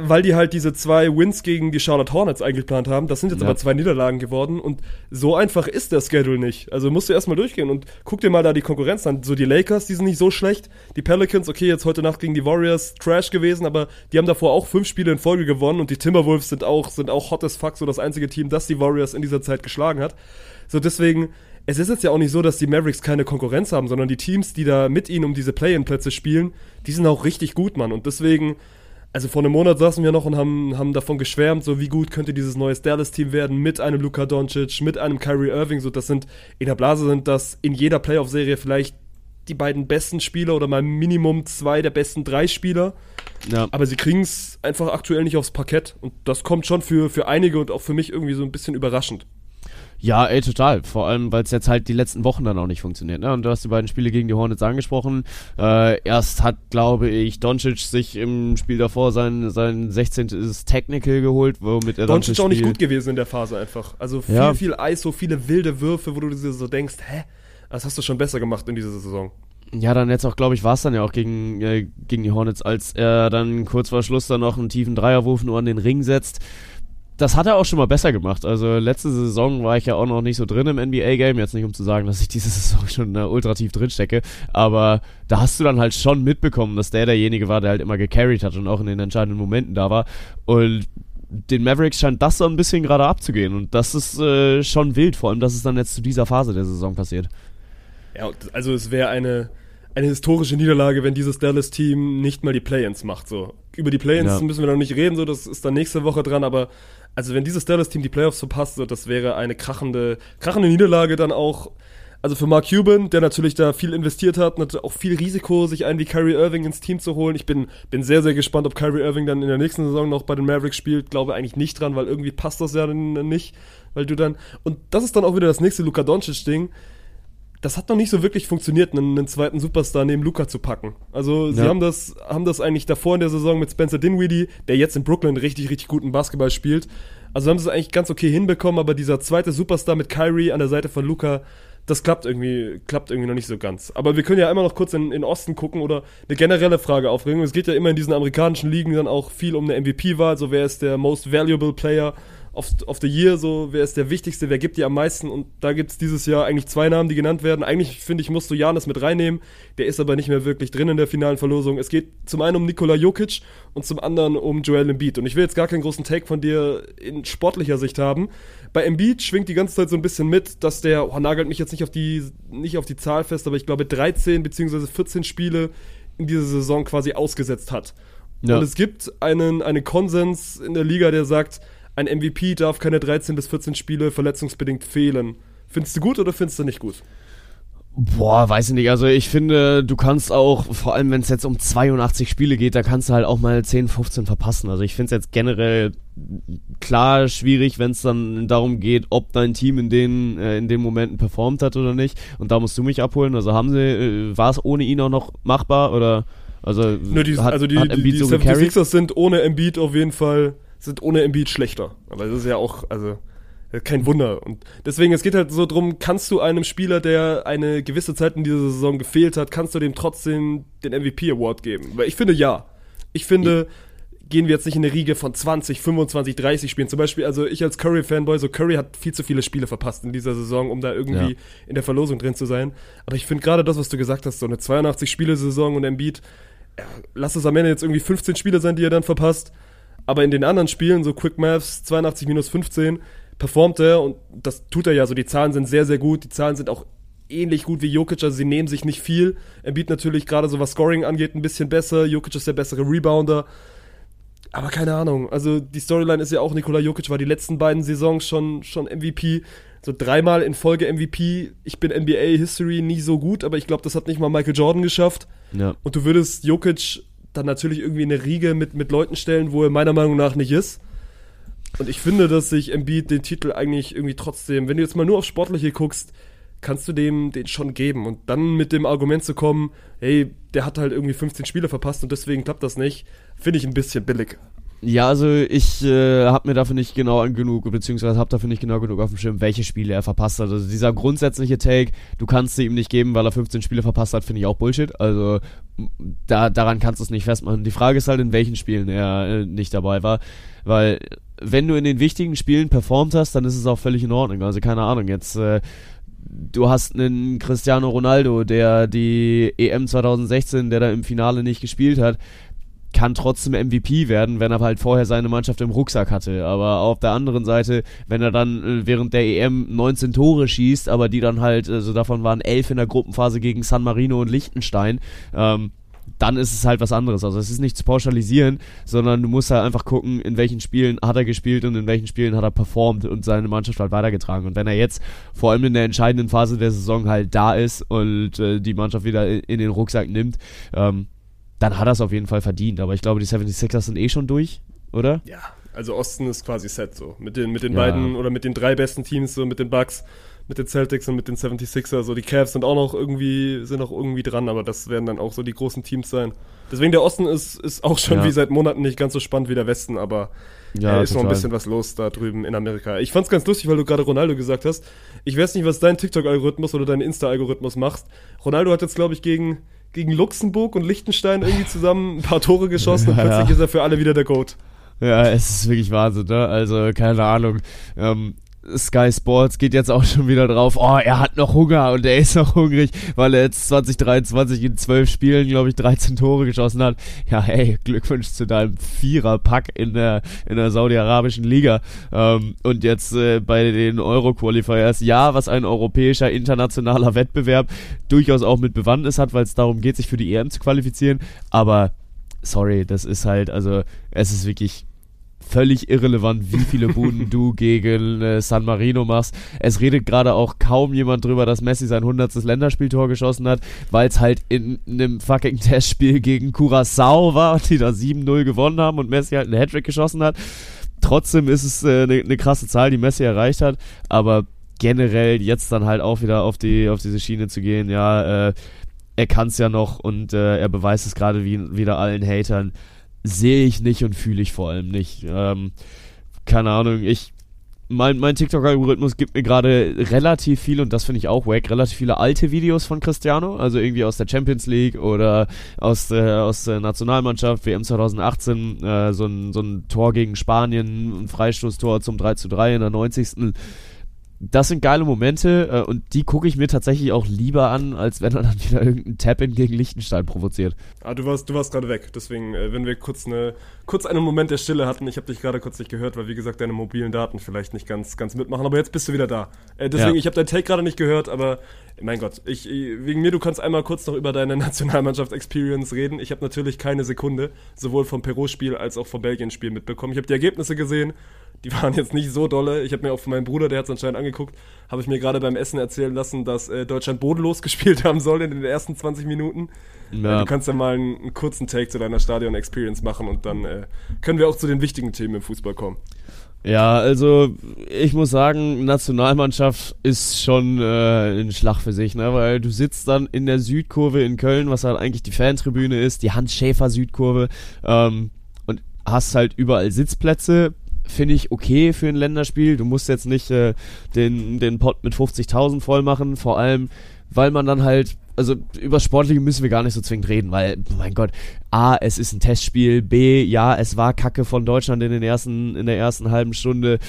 weil die halt diese zwei Wins gegen die Charlotte Hornets eingeplant haben. Das sind jetzt Ja. aber zwei Niederlagen geworden und so einfach ist der Schedule nicht. Also musst du erstmal durchgehen und guck dir mal da die Konkurrenz an. So die Lakers, die sind nicht so schlecht. Die Pelicans, okay, jetzt heute Nacht gegen die Warriors, Trash gewesen, aber die haben davor auch fünf Spiele in Folge gewonnen und die Timberwolves sind auch, sind auch hot as fuck, so das einzige Team, das die Warriors in dieser Zeit geschlagen hat. So deswegen, es ist jetzt ja auch nicht so, dass die Mavericks keine Konkurrenz haben, sondern die Teams, die da mit ihnen um diese Play-In-Plätze spielen, die sind auch richtig gut, Mann. Und deswegen, also vor einem Monat saßen wir noch und haben, haben davon geschwärmt, so wie gut könnte dieses neues Dallas-Team werden mit einem Luka Doncic, mit einem Kyrie Irving. So, das sind, in der Blase sind das in jeder Playoff-Serie vielleicht die beiden besten Spieler oder mal Minimum zwei der besten drei Spieler. Ja. Aber sie kriegen es einfach aktuell nicht aufs Parkett. Und das kommt schon für, für einige und auch für mich irgendwie so ein bisschen überraschend. Ja, ey, total. Vor allem, weil es jetzt halt die letzten Wochen dann auch nicht funktioniert. Ne? Und du hast die beiden Spiele gegen die Hornets angesprochen. Äh, erst hat, glaube ich, Doncic sich im Spiel davor sein, sein 16. Technical geholt, womit er dann Doncic fürs auch nicht gut gewesen in der Phase einfach. Also viel, Ja. viel Eis, so viele wilde Würfe, wo du dir so denkst, hä? Das hast du schon besser gemacht in dieser Saison. Ja, dann jetzt auch, glaube ich, war es dann ja auch gegen, äh, gegen die Hornets, als er dann kurz vor Schluss dann noch einen tiefen Dreierwurf nur an den Ring setzt. Das hat er auch schon mal besser gemacht. Also letzte Saison war ich ja auch noch nicht so drin im NBA-Game. Jetzt nicht, um zu sagen, dass ich diese (laughs) Saison schon äh, ultra tief drin stecke. Aber da hast du dann halt schon mitbekommen, dass der derjenige war, der halt immer gecarried hat und auch in den entscheidenden Momenten da war. Und den Mavericks scheint das so ein bisschen gerade abzugehen. Und das ist äh, schon wild, vor allem, dass es dann jetzt zu dieser Phase der Saison passiert. Ja, also es wäre eine, eine historische Niederlage, wenn dieses Dallas-Team nicht mal die Play-Ins macht. So. Über die Play-Ins Ja. müssen wir noch nicht reden, so, das ist dann nächste Woche dran, aber also wenn dieses Dallas-Team die Playoffs verpasst, so, das wäre eine krachende, krachende Niederlage dann auch. Also für Mark Cuban, der natürlich da viel investiert hat, natürlich auch viel Risiko, sich einen wie Kyrie Irving ins Team zu holen. Ich bin, bin sehr, sehr gespannt, ob Kyrie Irving dann in der nächsten Saison noch bei den Mavericks spielt. Glaube eigentlich nicht dran, weil irgendwie passt das ja dann nicht. Weil du dann. Und das ist dann auch wieder das nächste Luka Doncic-Ding das hat noch nicht so wirklich funktioniert, einen, einen zweiten Superstar neben Luca zu packen. Also sie Ja. haben das, haben das eigentlich davor in der Saison mit Spencer Dinwiddie, der jetzt in Brooklyn richtig, richtig guten Basketball spielt. Also haben sie es eigentlich ganz okay hinbekommen, aber dieser zweite Superstar mit Kyrie an der Seite von Luca, das klappt irgendwie, klappt irgendwie noch nicht so ganz. Aber wir können ja einmal noch kurz in, in Osten gucken oder eine generelle Frage aufregen. Es geht ja immer in diesen amerikanischen Ligen dann auch viel um eine MVP-Wahl, so wer ist der most valuable Player of, of the Year, so wer ist der Wichtigste, wer gibt dir am meisten und da gibt es dieses Jahr eigentlich zwei Namen, die genannt werden. Eigentlich finde ich, musst du Janis mit reinnehmen, der ist aber nicht mehr wirklich drin in der finalen Verlosung. Es geht zum einen um Nikola Jokic und zum anderen um Joel Embiid und ich will jetzt gar keinen großen Take von dir in sportlicher Sicht haben. Bei Embiid schwingt die ganze Zeit so ein bisschen mit, dass der, oh, nagelt mich jetzt nicht auf die, nicht auf die Zahl fest, aber ich glaube 13 beziehungsweise 14 Spiele in dieser Saison quasi ausgesetzt hat. Ja. Und es gibt einen, einen Konsens in der Liga, der sagt, ein MVP darf keine 13 bis 14 Spiele verletzungsbedingt fehlen. Findest du gut oder findest du nicht gut? Boah, weiß ich nicht. Also ich finde, du kannst auch, vor allem wenn es jetzt um 82 Spiele geht, da kannst du halt auch mal 10, 15 verpassen. Also ich finde es jetzt generell klar schwierig, wenn es dann darum geht, ob dein Team in den, äh, in den Momenten performt hat oder nicht. Und da musst du mich abholen. Also haben sie, äh, war es ohne ihn auch noch machbar oder also, Nö, die, hat, also die, hat die, Embiid die so gecarried? 76ers sind ohne Embiid auf jeden Fall, sind ohne Embiid schlechter. Aber das ist ja auch, also kein Wunder. Und deswegen, es geht halt so drum, kannst du einem Spieler, der eine gewisse Zeit in dieser Saison gefehlt hat, kannst du dem trotzdem den MVP Award geben? Weil ich finde ja. Ich finde, gehen wir jetzt nicht in eine Riege von 20, 25, 30 Spielen. Zum Beispiel, also ich als Curry-Fanboy, so Curry hat viel zu viele Spiele verpasst in dieser Saison, um da irgendwie Ja. in der Verlosung drin zu sein. Aber ich finde gerade das, was du gesagt hast, so eine 82-Spiele-Saison und Embiid, ja, lass es am Ende jetzt irgendwie 15 Spiele sein, die er dann verpasst. Aber in den anderen Spielen, so Quick Maths, 82 minus 15, performt er und das tut er ja so. Die Zahlen sind sehr, sehr gut. Die Zahlen sind auch ähnlich gut wie Jokic, also sie nehmen sich nicht viel. Embiid natürlich gerade so was Scoring angeht ein bisschen besser. Jokic ist der bessere Rebounder. Aber keine Ahnung. Also die Storyline ist ja auch, Nikola Jokic war die letzten beiden Saisons schon, schon MVP. So dreimal in Folge MVP. Ich bin NBA History nie so gut, aber ich glaube, das hat nicht mal Michael Jordan geschafft. Ja. Und du würdest Jokic dann natürlich irgendwie in eine Riege mit, mit Leuten stellen, wo er meiner Meinung nach nicht ist. Und ich finde, dass sich Embiid den Titel eigentlich irgendwie trotzdem, wenn du jetzt mal nur auf Sportliche guckst, kannst du dem den schon geben. Und dann mit dem Argument zu kommen, hey, der hat halt irgendwie 15 Spiele verpasst und deswegen klappt das nicht, finde ich ein bisschen billig. Ja, also ich äh, habe mir dafür nicht genau genug, beziehungsweise habe dafür nicht genau genug auf dem Schirm, welche Spiele er verpasst hat. Also dieser grundsätzliche Take, du kannst sie ihm nicht geben, weil er 15 Spiele verpasst hat, finde ich auch Bullshit. Also da, daran kannst du es nicht festmachen. Die Frage ist halt, in welchen Spielen er äh, nicht dabei war. Weil wenn du in den wichtigen Spielen performt hast, dann ist es auch völlig in Ordnung. Also keine Ahnung, jetzt äh, du hast einen Cristiano Ronaldo, der die EM 2016, der da im Finale nicht gespielt hat, kann trotzdem MVP werden, wenn er halt vorher seine Mannschaft im Rucksack hatte. Aber auf der anderen Seite, wenn er dann äh, während der EM 19 Tore schießt, aber die dann halt, also davon waren 11 in der Gruppenphase gegen San Marino und Liechtenstein, ähm, dann ist es halt was anderes. Also es ist nicht zu pauschalisieren, sondern du musst halt einfach gucken, in welchen Spielen hat er gespielt und in welchen Spielen hat er performt und seine Mannschaft halt weitergetragen. Und wenn er jetzt vor allem in der entscheidenden Phase der Saison halt da ist und äh, die Mannschaft wieder in, in den Rucksack nimmt, ähm, dann hat er es auf jeden Fall verdient. Aber ich glaube, die 76ers sind eh schon durch, oder? Ja, also Osten ist quasi set so. Mit den, mit den Ja. beiden oder mit den drei besten Teams, so mit den Bucks, mit den Celtics und mit den 76ers. So die Cavs sind auch noch irgendwie, sind auch irgendwie dran, aber das werden dann auch so die großen Teams sein. Deswegen der Osten ist, ist auch schon Ja. wie seit Monaten nicht ganz so spannend wie der Westen, aber Ja, äh, ist noch ein total. bisschen was los da drüben in Amerika. Ich fand's ganz lustig, weil du gerade Ronaldo gesagt hast. Ich weiß nicht, was dein TikTok-Algorithmus oder dein Insta-Algorithmus macht. Ronaldo hat jetzt, glaube ich, gegen, gegen Luxemburg und Liechtenstein irgendwie zusammen ein paar Tore geschossen (laughs) und Ja, plötzlich ja. ist er für alle wieder der Goat. Ja, es ist wirklich Wahnsinn, ne? Also, keine Ahnung. Ähm, Sky Sports geht jetzt auch schon wieder drauf, oh, er hat noch Hunger und er ist noch hungrig, weil er jetzt 2023 in 12 Spielen, glaube ich, 13 Tore geschossen hat. Ja, hey, Glückwunsch zu deinem Viererpack in der, in der saudi-arabischen Liga. Ähm, und jetzt äh, bei den Euro-Qualifiers, ja, was ein europäischer internationaler Wettbewerb durchaus auch mit Bewandtnis hat, weil es darum geht, sich für die EM zu qualifizieren, aber sorry, das ist halt, also es ist wirklich völlig irrelevant, wie viele Buden (laughs) du gegen äh, San Marino machst. Es redet gerade auch kaum jemand drüber, dass Messi sein 100. Länderspieltor geschossen hat, weil es halt in einem fucking (laughs) Testspiel gegen Curacao war, die da 7-0 gewonnen haben und Messi halt einen Hattrick geschossen hat. Trotzdem ist es eine äh, ne krasse Zahl, die Messi erreicht hat, aber generell jetzt dann halt auch wieder auf die auf diese Schiene zu gehen, ja, äh, er kann es ja noch und äh, er beweist es gerade wie, wieder allen Hatern. Sehe ich nicht und fühle ich vor allem nicht. Ähm, keine Ahnung, ich mein, mein TikTok-Algorithmus gibt mir gerade relativ viel, und das finde ich auch wack, relativ viele alte Videos von Cristiano, also irgendwie aus der Champions League oder aus der, aus der Nationalmannschaft, WM 2018, äh, so, ein, so ein Tor gegen Spanien, ein Freistoßtor zum 3 zu 3 in der 90 das sind geile Momente äh, und die gucke ich mir tatsächlich auch lieber an, als wenn er dann (laughs) wieder irgendein Tap-In gegen Liechtenstein provoziert. Ah, du warst, du warst gerade weg. Deswegen, äh, wenn wir kurz, eine, kurz einen Moment der Stille hatten, ich habe dich gerade kurz nicht gehört, weil wie gesagt deine mobilen Daten vielleicht nicht ganz, ganz mitmachen. Aber jetzt bist du wieder da. Äh, deswegen, Ja. ich habe deinen Take gerade nicht gehört, aber mein Gott, ich, ich- wegen mir, du kannst einmal kurz noch über deine (laughs) Nationalmannschaft-Experience reden. Ich habe natürlich keine Sekunde sowohl vom Peru-Spiel als auch vom Belgien-Spiel mitbekommen. Ich habe die Ergebnisse gesehen. Die waren jetzt nicht so dolle. Ich habe mir auch von meinem Bruder, der hat es anscheinend angeguckt, habe ich mir gerade beim Essen erzählen lassen, dass äh, Deutschland bodenlos (laughs) gespielt haben soll in den ersten 20 Minuten. Ja. Äh, Du kannst ja mal einen, einen kurzen Take zu deiner Stadion-Experience machen und dann äh, können wir auch zu den wichtigen Themen im Fußball kommen. Ja, also ich muss sagen, Nationalmannschaft ist schon äh, ein Schlag für sich, ne? Weil du sitzt dann in der Südkurve in Köln, was halt eigentlich die Fantribüne ist, die Hans-Schäfer-Südkurve, ähm, und hast halt überall Sitzplätze. Finde ich okay für ein Länderspiel. Du musst jetzt nicht äh, den, den Pot mit 50.000 voll machen, vor allem, weil man dann halt, also über Sportliche müssen wir gar nicht so zwingend reden, weil, mein Gott, A, es ist ein Testspiel, B, ja, es war Kacke von Deutschland in, den ersten, in der ersten halben Stunde.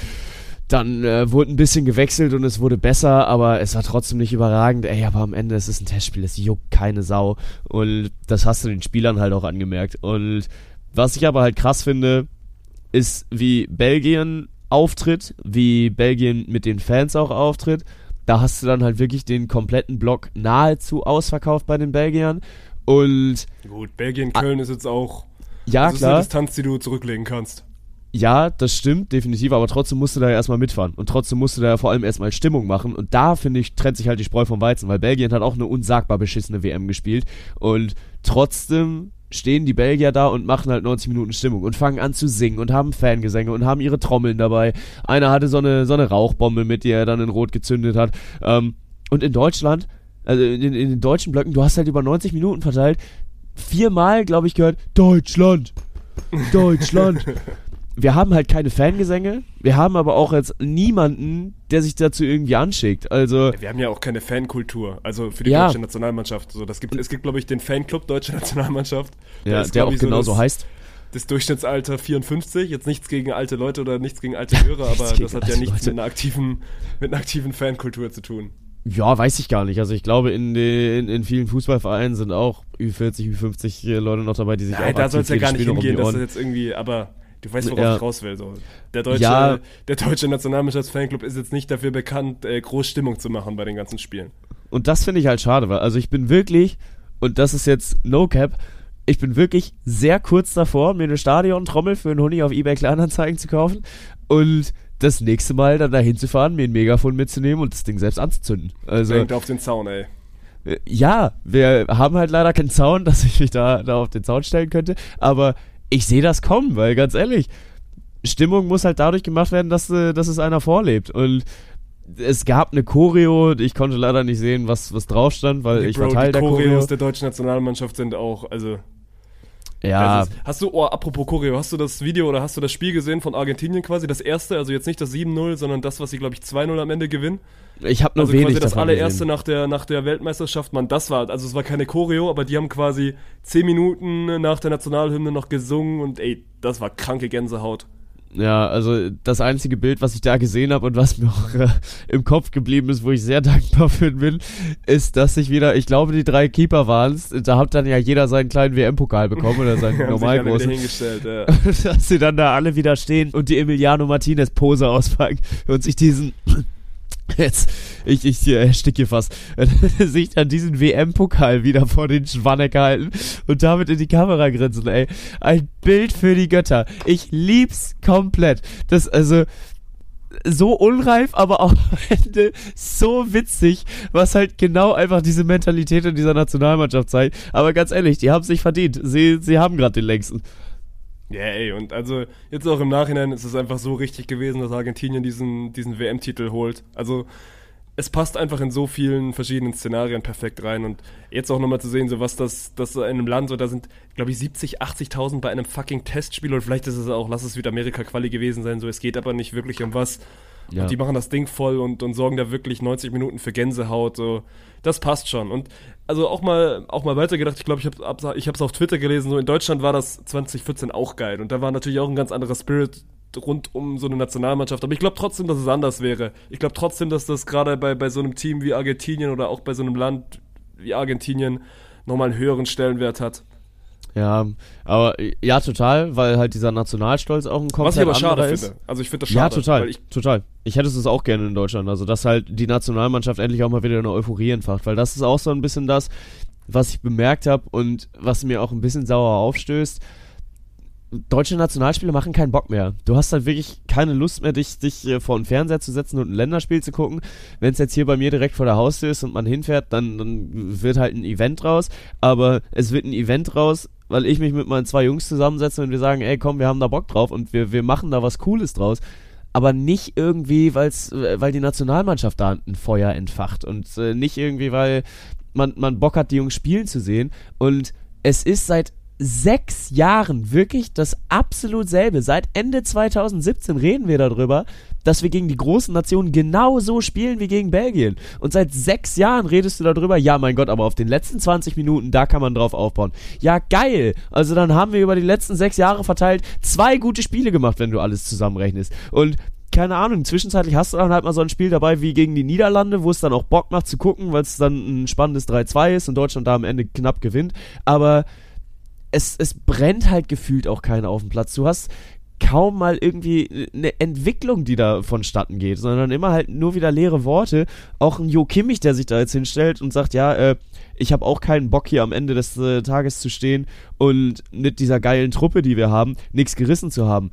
Dann äh, wurde ein bisschen gewechselt und es wurde besser, aber es war trotzdem nicht überragend. Ey, aber am Ende es ist ein Testspiel, es juckt keine Sau. Und das hast du den Spielern halt auch angemerkt. Und was ich aber halt krass finde, ist, wie Belgien auftritt, wie Belgien mit den Fans auch auftritt. Da hast du dann halt wirklich den kompletten Block nahezu ausverkauft bei den Belgiern. Und Gut, Belgien, Köln ist jetzt auch ja, das ist eine klar. Distanz, die du zurücklegen kannst. Ja, das stimmt, definitiv, aber trotzdem musst du da ja erstmal mitfahren. Und trotzdem musst du da ja vor allem erstmal Stimmung machen. Und da, finde ich, trennt sich halt die Spreu vom Weizen, weil Belgien hat auch eine unsagbar beschissene WM gespielt. Und trotzdem stehen die Belgier da und machen halt 90 Minuten Stimmung und fangen an zu singen und haben Fangesänge und haben ihre Trommeln dabei. Einer hatte so eine, so eine Rauchbombe mit, die er dann in Rot gezündet hat. Ähm, und in Deutschland, also in, in den deutschen Blöcken, du hast halt über 90 Minuten verteilt, viermal, glaube ich, gehört, Deutschland, Deutschland. (laughs) wir haben halt keine Fangesänge, wir haben aber auch jetzt niemanden, der sich dazu irgendwie anschickt. Also, Wir haben ja auch keine Fankultur, also für die Ja. deutsche Nationalmannschaft. So, das gibt, es gibt, glaube ich, den Fanclub Deutsche Nationalmannschaft. Da ja, ist, der auch ich, so genauso das, heißt. Das Durchschnittsalter 54. Jetzt nichts gegen alte Leute oder nichts gegen alte Hörer, aber das hat ja nichts mit einer aktiven, mit einer aktiven Fankultur zu tun. Ja, weiß ich gar nicht. Also ich glaube, in, den, in vielen Fußballvereinen sind auch Ü40, Ü50 Leute noch dabei, die sich Ja, auch da soll es ja gar nicht hingehen, dass das jetzt irgendwie, aber du weißt, worauf Ja. ich raus will. So. Der deutsche, Ja. der deutsche Nationalmannschafts-Fanclub ist jetzt nicht dafür bekannt, äh, groß Stimmung zu machen bei den ganzen Spielen. Und das finde ich halt schade, weil also ich bin wirklich, und das ist jetzt No Cap, ich bin wirklich sehr kurz davor, mir eine Stadiontrommel für einen Huni auf eBay Kleinanzeigen zu kaufen und das nächste Mal dann dahin zu fahren, mir ein Megafon mitzunehmen und das Ding selbst anzuzünden. Also Denkt auf den Zaun, ey. Äh, Ja, wir haben halt leider keinen Zaun, dass ich mich da, da auf den Zaun stellen könnte, aber ich sehe das kommen, weil ganz ehrlich, Stimmung muss halt dadurch gemacht werden, dass, äh, dass es einer vorlebt und es gab eine Choreo, ich konnte leider nicht sehen, was, was drauf stand, weil ich Bro, war Teil die der Choreo. Choreos der deutschen Nationalmannschaft sind auch, also Ja, ist, hast du, oh, apropos Choreo, hast du das Video oder hast du das Spiel gesehen von Argentinien quasi? Das erste, also jetzt nicht das 7-0, sondern das, was sie, glaube ich, 2-0 am Ende gewinnen. Ich habe nur Also wenig quasi das allererste gesehen. nach der, nach der Weltmeisterschaft, man, das war, also es war keine Choreo, aber die haben quasi 10 Minuten nach der Nationalhymne noch gesungen und ey, das war kranke Gänsehaut. Ja, also das einzige Bild, was ich da gesehen habe und was mir auch äh, im Kopf geblieben ist, wo ich sehr (laughs) dankbar für bin, ist, dass ich wieder, ich glaube, die drei Keeper waren es, da hat dann ja jeder seinen kleinen WM-Pokal bekommen oder seinen (laughs) Haben sich normal alle wieder großen. hingestellt, ja. (laughs) dass sie dann da alle wieder stehen und die Emiliano Martinez Pose auspacken und sich diesen jetzt ich ich äh, erstick hier fast (laughs) sich dann diesen WM-Pokal wieder vor den Schwanneck halten und damit in die Kamera grinsen ey ein Bild für die Götter ich lieb's komplett das also so unreif, aber auch am (laughs) Ende so witzig, was halt genau einfach diese Mentalität in dieser Nationalmannschaft zeigt. Aber ganz ehrlich, die haben sich verdient. Sie, sie haben gerade den längsten. Ja, ey, und also jetzt auch im Nachhinein ist es einfach so richtig gewesen, dass Argentinien diesen, diesen WM-Titel holt. Also es passt einfach in so vielen verschiedenen Szenarien perfekt rein und jetzt auch nochmal zu sehen, so was das, das in einem Land, so da sind, glaube ich, 70, 80.000 bei einem fucking Testspiel oder vielleicht ist es auch, lass es Südamerika-Quali gewesen sein, so es geht aber nicht wirklich um was. Ja. Und die machen das Ding voll und, und sorgen da wirklich 90 Minuten für Gänsehaut. So. Das passt schon. Und also auch mal, auch mal weitergedacht, ich glaube, ich habe es auf Twitter gelesen, so in Deutschland war das 2014 auch geil. Und da war natürlich auch ein ganz anderer Spirit rund um so eine Nationalmannschaft. Aber ich glaube trotzdem, dass es anders wäre. Ich glaube trotzdem, dass das gerade bei, bei so einem Team wie Argentinien oder auch bei so einem Land wie Argentinien nochmal einen höheren Stellenwert hat. Ja, aber ja, total, weil halt dieser Nationalstolz auch ein komplett Was ich aber schade ist. finde. Also ich finde das Ja, schade. total, Weil ich, total. Ich hätte es auch gerne in Deutschland, also dass halt die Nationalmannschaft endlich auch mal wieder eine Euphorie entfacht, weil das ist auch so ein bisschen das, was ich bemerkt habe und was mir auch ein bisschen sauer aufstößt. Deutsche Nationalspiele machen keinen Bock mehr. Du hast halt wirklich keine Lust mehr, dich, dich äh, vor den Fernseher zu setzen und ein Länderspiel zu gucken. Wenn es jetzt hier bei mir direkt vor der Haustür ist und man hinfährt, dann, dann wird halt ein Event raus. Aber es wird ein Event raus, weil ich mich mit meinen zwei Jungs zusammensetze und wir sagen, ey komm, wir haben da Bock drauf und wir, wir machen da was Cooles draus. Aber nicht irgendwie, weil's, weil die Nationalmannschaft da ein Feuer entfacht und äh, nicht irgendwie, weil man, man Bock hat, die Jungs spielen zu sehen. Und es ist seit sechs Jahren wirklich das absolut selbe. Seit Ende 2017 reden wir darüber, dass wir gegen die großen Nationen genauso spielen wie gegen Belgien. Und seit sechs Jahren redest du darüber, ja mein Gott, aber auf den letzten 20 Minuten, da kann man drauf aufbauen. Ja, geil. Also dann haben wir über die letzten sechs Jahre verteilt zwei gute Spiele gemacht, wenn du alles zusammenrechnest. Und keine Ahnung, zwischenzeitlich hast du dann halt mal so ein Spiel dabei wie gegen die Niederlande, wo es dann auch Bock macht zu gucken, weil es dann ein spannendes 3-2 ist und Deutschland da am Ende knapp gewinnt. Aber es, es brennt halt gefühlt auch keiner auf dem Platz. Du hast kaum mal irgendwie eine Entwicklung, die da vonstatten geht, sondern immer halt nur wieder leere Worte. Auch ein Jo Kimmich, der sich da jetzt hinstellt und sagt, ja, äh, ich habe auch keinen Bock hier am Ende des äh, Tages zu stehen und mit dieser geilen Truppe, die wir haben, nichts gerissen zu haben.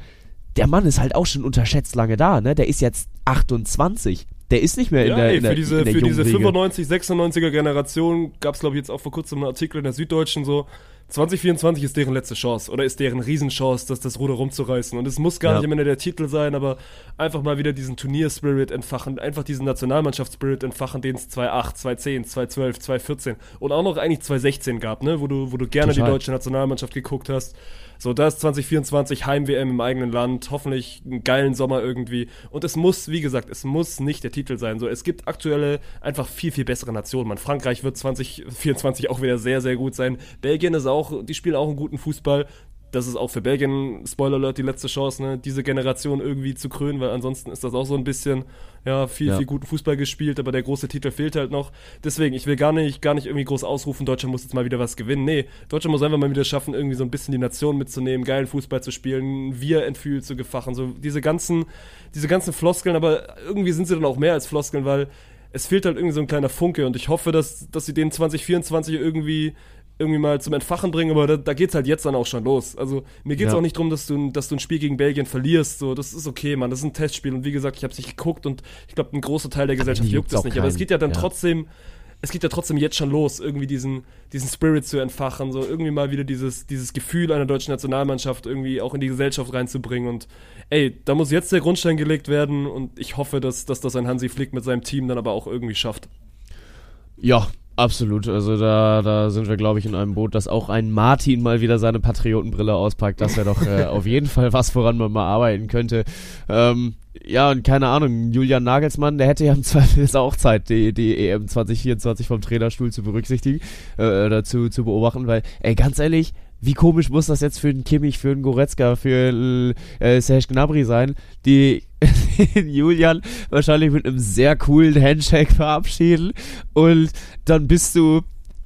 Der Mann ist halt auch schon unterschätzt lange da, ne? Der ist jetzt 28. Der ist nicht mehr in ja, der, ey, in der, für diese, der für diese Riege. 95, 96er Generation gab es, glaube ich, jetzt auch vor kurzem einen Artikel in der Süddeutschen so, 2024 ist deren letzte Chance oder ist deren Riesenchance, das, das Ruder rumzureißen. Und es muss gar Ja. nicht am Ende der Titel sein, aber einfach mal wieder diesen Turnier-Spirit entfachen, einfach diesen Nationalmannschafts-Spirit entfachen, den es 2008, 2010, 2012, 2014 und auch noch eigentlich 2016 gab, ne? wo, du, wo du gerne Total. die deutsche Nationalmannschaft geguckt hast. So, da ist 2024 Heim-WM im eigenen Land, hoffentlich einen geilen Sommer irgendwie. Und es muss, wie gesagt, es muss nicht der Titel sein. So, es gibt aktuelle, einfach viel, viel bessere Nationen. Man, Frankreich wird 2024 auch wieder sehr, sehr gut sein. Belgien ist auch, die spielen auch einen guten Fußball. Das ist auch für Belgien, Spoiler Alert, die letzte Chance, ne, diese Generation irgendwie zu krönen, weil ansonsten ist das auch so ein bisschen, ja, viel, Ja. viel guten Fußball gespielt, aber der große Titel fehlt halt noch. Deswegen, ich will gar nicht, gar nicht irgendwie groß ausrufen, Deutschland muss jetzt mal wieder was gewinnen. Nee, Deutschland muss einfach mal wieder schaffen, irgendwie so ein bisschen die Nation mitzunehmen, geilen Fußball zu spielen, wir entfühlt zu gefachen, so diese ganzen, diese ganzen Floskeln, aber irgendwie sind sie dann auch mehr als Floskeln, weil es fehlt halt irgendwie so ein kleiner Funke und ich hoffe, dass, dass sie den 2024 irgendwie irgendwie mal zum Entfachen bringen, aber da, da geht's halt jetzt dann auch schon los. Also mir geht's Ja. auch nicht darum, dass du, ein- dass du ein Spiel gegen Belgien verlierst. So, das ist okay, Mann. Das ist ein Testspiel und wie gesagt, ich habe nicht geguckt und ich glaube, ein großer Teil der Gesellschaft juckt es nicht. Aber es keinen. geht ja dann Ja. trotzdem, es geht ja trotzdem jetzt schon los, irgendwie diesen, diesen Spirit zu entfachen, so irgendwie mal wieder dieses, dieses Gefühl einer deutschen Nationalmannschaft irgendwie auch in die Gesellschaft reinzubringen. Und ey, da muss jetzt der Grundstein gelegt werden und ich hoffe, dass, dass das ein Hansi Flick mit seinem Team dann aber auch irgendwie schafft. Ja, absolut. Also da, da sind wir, glaube ich, in einem Boot, dass auch ein Martin mal wieder seine Patriotenbrille auspackt. Das wäre doch äh, (laughs) auf jeden Fall was, woran man mal arbeiten könnte. Ähm, ja, und keine Ahnung, Julian Nagelsmann, der hätte ja im Zweifel jetzt auch Zeit, die, die EM 2024 vom Trainerstuhl zu berücksichtigen, äh, oder zu, zu beobachten, weil, ey, ganz ehrlich, wie komisch muss das jetzt für den Kimmich, für den Goretzka, für äh, Serge Gnabry sein, die (laughs) Julian wahrscheinlich mit einem sehr coolen Handshake verabschieden und dann bist du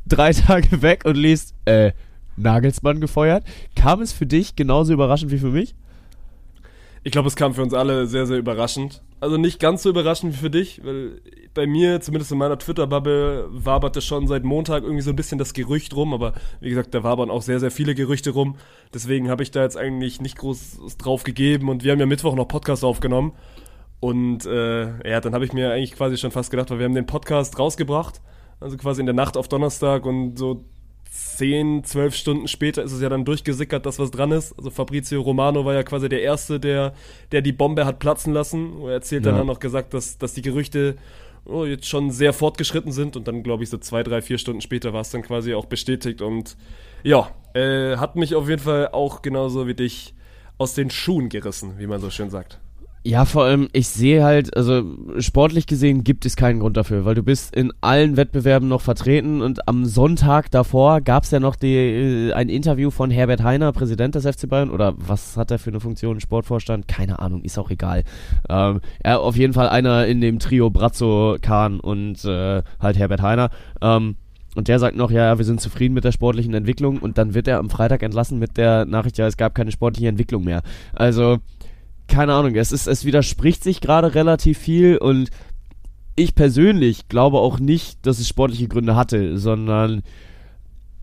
drei (laughs) Tage weg und liest, äh, Nagelsmann gefeuert. Kam es für dich genauso überraschend wie für mich? Ich glaube, es kam für uns alle sehr, sehr überraschend. Also nicht ganz so überraschend wie für dich, weil bei mir, zumindest in meiner Twitter-Bubble, waberte schon seit Montag irgendwie so ein bisschen das Gerücht rum, aber wie gesagt, da wabern auch sehr, sehr viele Gerüchte rum. Deswegen habe ich da jetzt eigentlich nicht groß drauf gegeben und wir haben ja Mittwoch noch Podcast aufgenommen. Und äh, ja, dann habe ich mir eigentlich quasi schon fast gedacht, weil wir haben den Podcast rausgebracht, also quasi in der Nacht auf Donnerstag und so 10, 12 Stunden später ist es ja dann durchgesickert, dass was dran ist. Also Fabrizio Romano war ja quasi der Erste, der, der die Bombe hat platzen lassen. Er erzählt dann Ja. auch noch gesagt, dass, dass die Gerüchte oh, jetzt schon sehr fortgeschritten sind und dann, glaube ich, so zwei, drei, vier Stunden später war es dann quasi auch bestätigt und ja, äh, hat mich auf jeden Fall auch genauso wie dich aus den Schuhen gerissen, wie man so schön sagt. Ja, vor allem, ich sehe halt, also sportlich gesehen gibt es keinen Grund dafür, weil du bist in allen Wettbewerben noch vertreten und am Sonntag davor gab es ja noch die, äh, ein Interview von Herbert Heiner, Präsident des FC Bayern, oder was hat er für eine Funktion, Sportvorstand? Keine Ahnung, ist auch egal. Ähm, er auf jeden Fall einer in dem Trio Brazzo, Kahn und äh, halt Herbert Heiner. Ähm, und der sagt noch, ja, ja, wir sind zufrieden mit der sportlichen Entwicklung und dann wird er am Freitag entlassen mit der Nachricht, ja, es gab keine sportliche Entwicklung mehr. Also, keine Ahnung, es ist, es widerspricht sich gerade relativ viel und ich persönlich glaube auch nicht, dass es sportliche Gründe hatte, sondern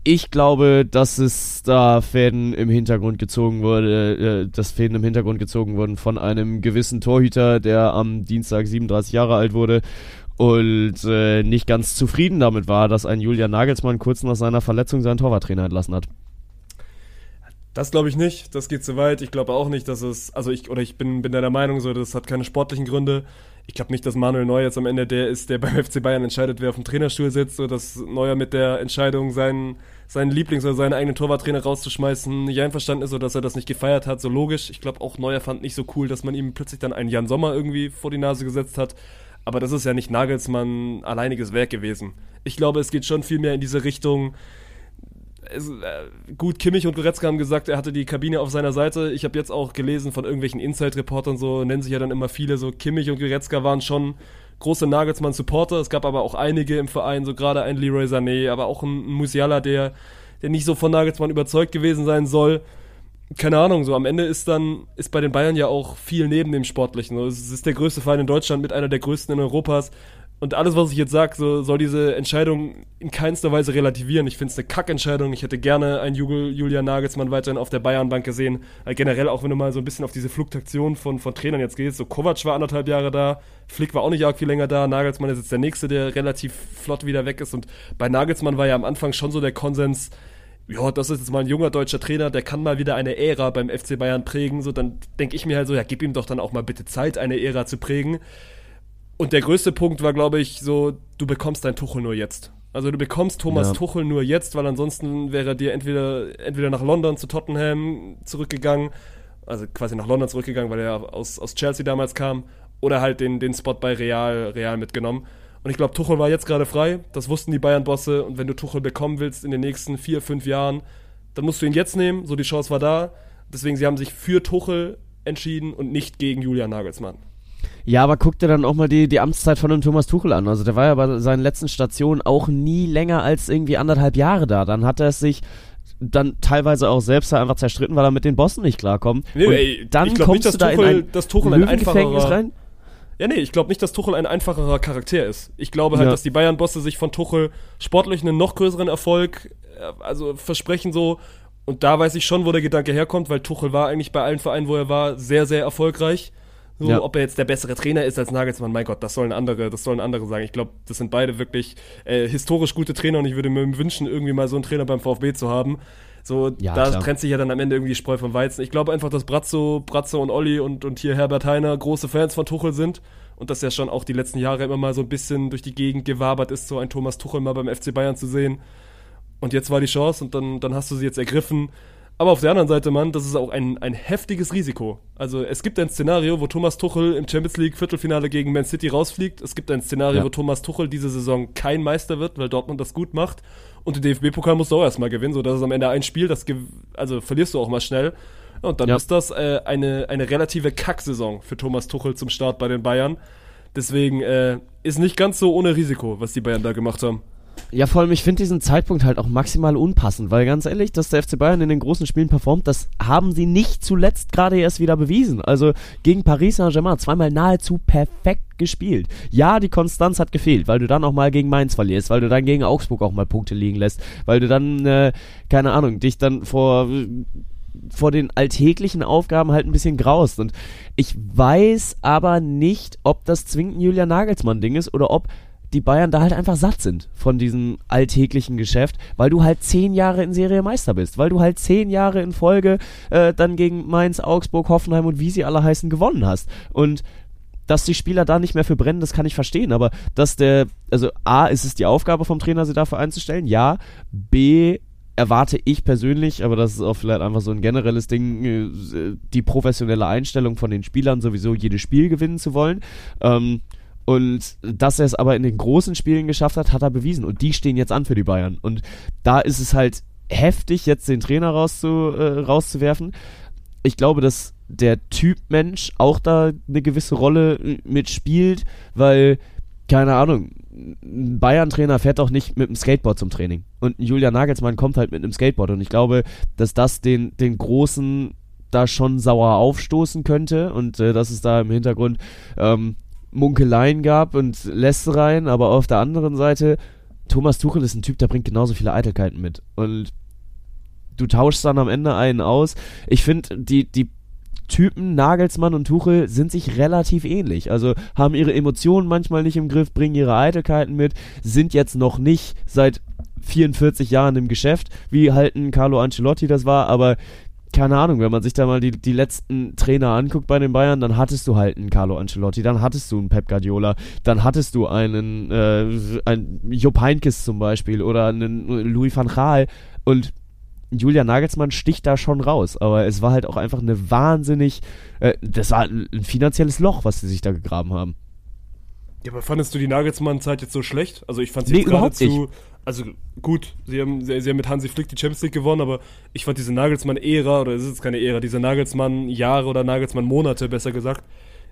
ich glaube, dass es da Fäden im Hintergrund gezogen wurde, äh, dass Fäden im Hintergrund gezogen wurden von einem gewissen Torhüter, der am Dienstag 37 Jahre alt wurde und äh, nicht ganz zufrieden damit war, dass ein Julian Nagelsmann kurz nach seiner Verletzung seinen Torwarttrainer entlassen hat. Das glaube ich nicht, das geht zu weit. Ich glaube auch nicht, dass es, also ich, oder ich bin, bin der Meinung, so, das hat keine sportlichen Gründe. Ich glaube nicht, dass Manuel Neuer jetzt am Ende der ist, der (laughs) beim FC Bayern entscheidet, wer auf dem Trainerstuhl sitzt, so dass Neuer mit der Entscheidung, seinen, seinen Lieblings- oder seinen eigenen Torwarttrainer rauszuschmeißen, nicht einverstanden ist oder dass er das nicht gefeiert hat, so logisch. Ich glaube auch Neuer fand nicht so cool, dass man ihm plötzlich dann einen Jan Sommer irgendwie vor die Nase gesetzt hat. Aber das ist ja nicht Nagelsmann alleiniges Werk gewesen. Ich glaube, es geht schon viel mehr in diese Richtung, gut, Kimmich und Goretzka haben gesagt, er hatte die Kabine auf seiner Seite. Ich habe jetzt auch gelesen von irgendwelchen Inside-Reportern, so nennen sich ja dann immer viele, so Kimmich und Goretzka waren schon große Nagelsmann-Supporter. Es gab aber auch einige im Verein, so gerade ein Leroy Sané, aber auch ein Musiala, der, der nicht so von Nagelsmann überzeugt gewesen sein soll. Keine Ahnung, so am Ende ist dann, ist bei den Bayern ja auch viel neben dem Sportlichen. So, es ist der größte Verein in Deutschland mit einer der größten in Europas. Und alles, was ich jetzt sage, so, soll diese Entscheidung in keinster Weise relativieren. Ich finde es eine Kackentscheidung. Ich hätte gerne einen Julian Nagelsmann weiterhin auf der Bayernbank gesehen. Äh, generell, auch wenn du mal so ein bisschen auf diese Fluktuation von, von Trainern jetzt gehst. So Kovac war anderthalb Jahre da, Flick war auch nicht arg viel länger da. Nagelsmann ist jetzt der Nächste, der relativ flott wieder weg ist. Und bei Nagelsmann war ja am Anfang schon so der Konsens, ja, das ist jetzt mal ein junger deutscher Trainer, der kann mal wieder eine Ära beim FC Bayern prägen. So, dann denke ich mir halt so, ja, gib ihm doch dann auch mal bitte Zeit, eine Ära zu prägen. Und der größte Punkt war, glaube ich, so, du bekommst dein Tuchel nur jetzt. Also du bekommst Thomas Ja. Tuchel nur jetzt, weil ansonsten wäre er dir entweder, entweder nach London zu Tottenham zurückgegangen, also quasi nach London zurückgegangen, weil er aus, aus Chelsea damals kam, oder halt den, den Spot bei Real, Real mitgenommen. Und ich glaube, Tuchel war jetzt gerade frei, das wussten die Bayern-Bosse, und wenn du Tuchel bekommen willst in den nächsten vier, fünf Jahren, dann musst du ihn jetzt nehmen, so die Chance war da. Deswegen, sie haben sich für Tuchel entschieden und nicht gegen Julian Nagelsmann. Ja, aber guck dir dann auch mal die, die Amtszeit von dem Thomas Tuchel an. Also der war ja bei seinen letzten Stationen auch nie länger als irgendwie anderthalb Jahre da. Dann hat er es sich dann teilweise auch selbst einfach zerstritten, weil er mit den Bossen nicht klarkommt. Nee, Und ey, dann ich glaub kommst nicht, du da dass in Tuchel- ein dass Tuchel ein einfacherer- rein. Ja, nee, ich glaube nicht, dass Tuchel ein einfacherer Charakter ist. Ich glaube halt, Ja. dass die Bayern-Bosse sich von Tuchel sportlich einen noch größeren Erfolg, äh, also versprechen so. Und da weiß ich schon, wo der Gedanke herkommt, weil Tuchel war eigentlich bei allen Vereinen, wo er war, sehr, sehr erfolgreich. So, Ja. ob er jetzt der bessere Trainer ist als Nagelsmann, mein Gott, das sollen andere, das sollen andere sagen. Ich glaube, das sind beide wirklich äh, historisch gute Trainer und ich würde mir wünschen, irgendwie mal so einen Trainer beim VfB zu haben. So, Ja, da klar. trennt sich ja dann am Ende irgendwie Spreu vom Weizen. Ich glaube einfach, dass Brazzo, Brazzo und Olli und, und hier Herbert Heiner große Fans von Tuchel sind und dass er schon auch die letzten Jahre immer mal so ein bisschen durch die Gegend gewabert ist, so ein Thomas Tuchel mal beim FC Bayern zu sehen. Und jetzt war die Chance und dann, dann hast du sie jetzt ergriffen. Aber auf der anderen Seite, Mann, das ist auch ein, ein heftiges Risiko. Also es gibt ein Szenario, wo Thomas Tuchel im Champions League Viertelfinale gegen Man City rausfliegt. Es gibt ein Szenario, Ja. wo Thomas Tuchel diese Saison kein Meister wird, weil Dortmund das gut macht. Und den DFB-Pokal musst du auch erstmal gewinnen, so dass es am Ende ein Spiel, das also verlierst du auch mal schnell. Und dann Ja. ist das äh, eine, eine relative Kacksaison für Thomas Tuchel zum Start bei den Bayern. Deswegen äh, ist nicht ganz so ohne Risiko, was die Bayern da gemacht haben. Ja, vor allem, ich finde diesen Zeitpunkt halt auch maximal unpassend, weil ganz ehrlich, dass der FC Bayern in den großen Spielen performt, das haben sie nicht zuletzt gerade erst wieder bewiesen. Also gegen Paris Saint-Germain zweimal nahezu perfekt gespielt. Ja, die Konstanz hat gefehlt, weil du dann auch mal gegen Mainz verlierst, weil du dann gegen Augsburg auch mal Punkte liegen lässt, weil du dann, äh, keine Ahnung, dich dann vor vor den alltäglichen Aufgaben halt ein bisschen graust. Und ich weiß aber nicht, ob das zwingend ein Julian Nagelsmann-Ding ist oder ob die Bayern da halt einfach satt sind von diesem alltäglichen Geschäft, weil du halt zehn Jahre in Serie Meister bist, weil du halt zehn Jahre in Folge äh, dann gegen Mainz, Augsburg, Hoffenheim und wie sie alle heißen gewonnen hast. Und dass die Spieler da nicht mehr für brennen, das kann ich verstehen, aber dass der, also A, ist es die Aufgabe vom Trainer, sie dafür einzustellen, ja, B, erwarte ich persönlich, aber das ist auch vielleicht einfach so ein generelles Ding, äh, die professionelle Einstellung von den Spielern, sowieso jedes Spiel gewinnen zu wollen. Ähm, und dass er es aber in den großen Spielen geschafft hat, hat er bewiesen. Und die stehen jetzt an für die Bayern. Und da ist es halt heftig, jetzt den Trainer rauszu, äh, rauszuwerfen. Ich glaube, dass der Typ Mensch auch da eine gewisse Rolle mitspielt, weil, keine Ahnung, ein Bayern-Trainer fährt doch nicht mit dem Skateboard zum Training. Und ein Julian Nagelsmann kommt halt mit einem Skateboard. Und ich glaube, dass das den, den Großen da schon sauer aufstoßen könnte und äh, dass es da im Hintergrund ähm, Munkeleien gab und Lästereien, aber auf der anderen Seite, Thomas Tuchel ist ein Typ, der bringt genauso viele Eitelkeiten mit. Und du tauschst dann am Ende einen aus. Ich finde, die, die Typen Nagelsmann und Tuchel sind sich relativ ähnlich. Also haben ihre Emotionen manchmal nicht im Griff, bringen ihre Eitelkeiten mit, sind jetzt noch nicht seit 44 Jahren im Geschäft, wie halt ein Carlo Ancelotti das war, aber keine Ahnung, wenn man sich da mal die, die letzten Trainer anguckt bei den Bayern, dann hattest du halt einen Carlo Ancelotti, dann hattest du einen Pep Guardiola, dann hattest du einen, äh, einen Jupp Heynckes zum Beispiel oder einen Louis van Gaal und Julian Nagelsmann sticht da schon raus, aber es war halt auch einfach eine wahnsinnig, äh, das war ein, ein finanzielles Loch, was sie sich da gegraben haben. Ja, aber fandest du die Nagelsmann-Zeit jetzt so schlecht? Also ich fand sie Nee, überhaupt geradezu, also gut, sie haben, sie, sie haben mit Hansi Flick die Champions League gewonnen, aber ich fand diese Nagelsmann-Ära, oder es ist jetzt keine Ära, diese Nagelsmann-Jahre oder Nagelsmann-Monate, besser gesagt,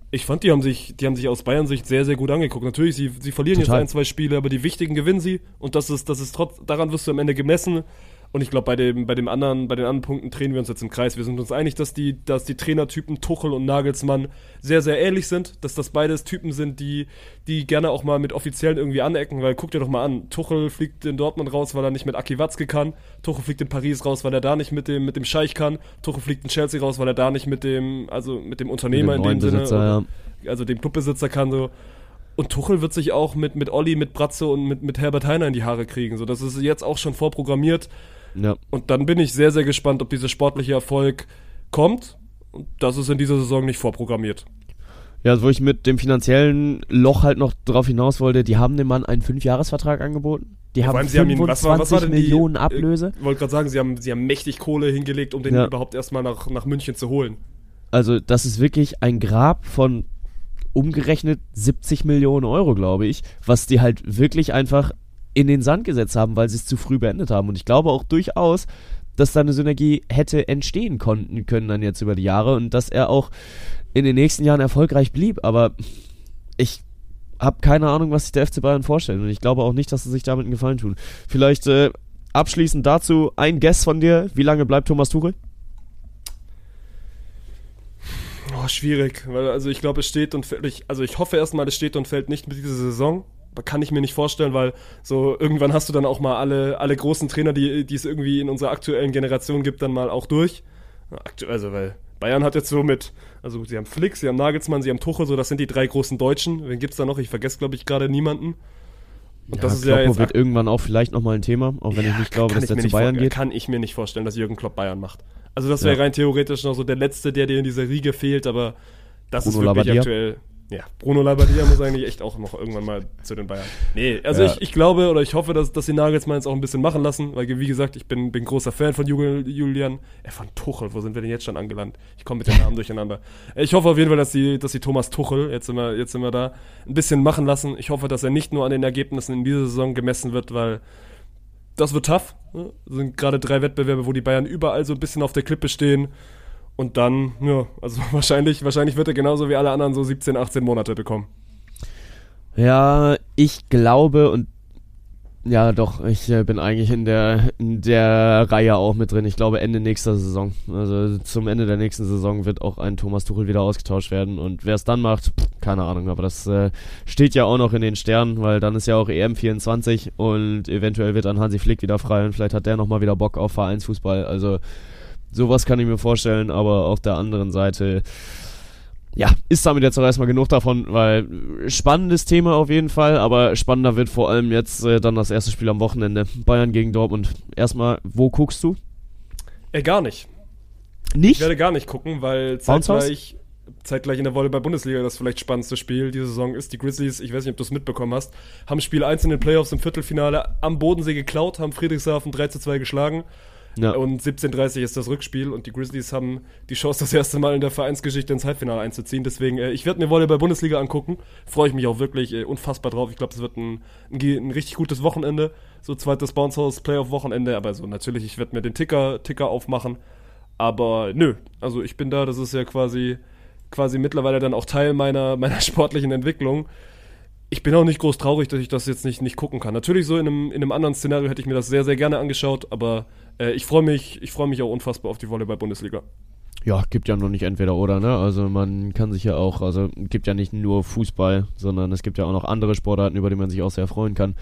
ich fand, die haben sich, die haben sich aus Bayern-Sicht sehr, sehr gut angeguckt. Natürlich, sie, sie verlieren Total. jetzt ein, zwei Spiele, aber die wichtigen gewinnen sie und das ist, das ist trotz, daran wirst du am Ende gemessen. Und ich glaube, bei dem, bei dem anderen, bei den anderen Punkten drehen wir uns jetzt im Kreis. Wir sind uns einig, dass die, dass die Trainertypen Tuchel und Nagelsmann sehr, sehr ähnlich sind, dass das beides Typen sind, die, die gerne auch mal mit Offiziellen irgendwie anecken, weil guck dir doch mal an, Tuchel fliegt in Dortmund raus, weil er nicht mit Aki Watzke kann, Tuchel fliegt in Paris raus, weil er da nicht mit dem, mit dem Scheich kann, Tuchel fliegt in Chelsea raus, weil er da nicht mit dem, also mit dem Unternehmer Mit dem in dem neuen Sinne, Besitzer, also dem Clubbesitzer kann so. Und Tuchel wird sich auch mit, mit Olli, mit Bratzo und mit, mit Herbert Heiner in die Haare kriegen. So, das ist jetzt auch schon vorprogrammiert. Ja. Und dann bin ich sehr, sehr gespannt, ob dieser sportliche Erfolg kommt. Und das ist in dieser Saison nicht vorprogrammiert. Ja, wo ich mit dem finanziellen Loch halt noch drauf hinaus wollte, die haben dem Mann einen Fünfjahresvertrag angeboten. Die haben allem, sie haben ihn, 25 was war, was war Millionen die, Ablöse. Ich wollte gerade sagen, sie haben, sie haben mächtig Kohle hingelegt, um den Ja. überhaupt erstmal nach, nach München zu holen. Also das ist wirklich ein Grab von umgerechnet 70 Millionen Euro, glaube ich, was die halt wirklich einfach in den Sand gesetzt haben, weil sie es zu früh beendet haben. Und ich glaube auch durchaus, dass da eine Synergie hätte entstehen konnten können dann jetzt über die Jahre und dass er auch in den nächsten Jahren erfolgreich blieb. Aber ich habe keine Ahnung, was sich der FC Bayern vorstellt und ich glaube auch nicht, dass sie sich damit einen Gefallen tun. Vielleicht äh, abschließend dazu ein Guess von dir. Wie lange bleibt Thomas Tuchel? Oh, schwierig, weil also ich glaube, es steht und fällt, ich, also ich hoffe erstmal, es steht und fällt nicht mit dieser Saison. Kann ich mir nicht vorstellen, weil so irgendwann hast du dann auch mal alle, alle großen Trainer, die, die es irgendwie in unserer aktuellen Generation gibt, dann mal auch durch. Also, weil Bayern hat jetzt so mit, also sie haben Flick, sie haben Nagelsmann, sie haben Tuchel, so das sind die drei großen Deutschen. Wen gibt's da noch? Ich vergesse, glaube ich, gerade niemanden. Und das ist ja Kloppo jetzt wird irgendwann auch vielleicht nochmal ein Thema, auch wenn ich nicht glaube, dass der mir zu Bayern geht. Kann ich mir nicht vorstellen, dass Jürgen Klopp Bayern macht. Also das wäre Ja. rein theoretisch noch so der Letzte, der dir in dieser Riege fehlt, aber das Bruno ist wirklich Labbadia? aktuell. Ja, Bruno Labbadia muss eigentlich echt auch noch irgendwann mal zu den Bayern. Nee, also Ja. ich, ich glaube oder ich hoffe, dass, dass die jetzt auch ein bisschen machen lassen, weil wie gesagt, ich bin, bin großer Fan von Jul- Julian. Er von Tuchel, wo sind wir denn jetzt schon angelangt? Ich komme mit den Namen durcheinander. Ich hoffe auf jeden Fall, dass die, dass die Thomas Tuchel, jetzt sind, wir, jetzt sind wir da, ein bisschen machen lassen. Ich hoffe, dass er nicht nur an den Ergebnissen in dieser Saison gemessen wird, weil das wird tough. Ne? Das sind gerade drei Wettbewerbe, wo die Bayern überall so ein bisschen auf der Klippe stehen. Und dann, ja, also (laughs) wahrscheinlich, wahrscheinlich wird er genauso wie alle anderen so 17, 18 Monate bekommen. Ja, ich glaube und ja, doch, ich äh, bin eigentlich in der, in der Reihe auch mit drin. Ich glaube Ende nächster Saison. Also zum Ende der nächsten Saison wird auch ein Thomas Tuchel wieder ausgetauscht werden. Und wer es dann macht, keine Ahnung. Aber das äh, steht ja auch noch in den Sternen, weil dann ist ja auch EM24 und eventuell wird dann Hansi Flick wieder frei und vielleicht hat der nochmal wieder Bock auf Vereinsfußball. Also sowas kann ich mir vorstellen, aber auf der anderen Seite ja, ist damit jetzt auch erstmal genug davon, weil spannendes Thema auf jeden Fall, aber spannender wird vor allem jetzt äh, dann das erste Spiel am Wochenende. Bayern gegen Dortmund. Erstmal, wo guckst du? Äh, gar nicht. Ich Nicht? werde gar nicht gucken, weil zeitgleich. zeitgleich in der Volleyball-Bundesliga das vielleicht spannendste Spiel diese Saison ist. Die Grizzlies, ich weiß nicht, ob du es mitbekommen hast, haben Spiel 1 in den Playoffs im Viertelfinale am Bodensee geklaut, haben Friedrichshafen 3 zu 2 geschlagen. Ja. Und 17:30 ist das Rückspiel und die Grizzlies haben die Chance, das erste Mal in der Vereinsgeschichte ins Halbfinale einzuziehen. Deswegen, äh, ich werde mir Volleyball-Bundesliga angucken. Freue ich mich auch wirklich äh, unfassbar drauf. Ich glaube, es wird ein, ein, ein richtig gutes Wochenende. So zweites Bounce House Playoff-Wochenende. Aber so natürlich, ich werde mir den Ticker, Ticker aufmachen. Aber nö, also ich bin da, das ist ja quasi, quasi mittlerweile dann auch Teil meiner, meiner (laughs) sportlichen Entwicklung. Ich bin auch nicht groß traurig, dass ich das jetzt nicht, nicht gucken kann. Natürlich so in einem, in einem anderen Szenario hätte ich mir das sehr, sehr gerne angeschaut, aber äh, ich freue mich, ich freue mich auch unfassbar auf die Volleyball-Bundesliga. Ja, gibt ja noch nicht entweder oder, ne? Also man kann sich ja auch, also gibt ja nicht nur Fußball, sondern es gibt ja auch noch andere Sportarten, über die man sich auch sehr freuen kann.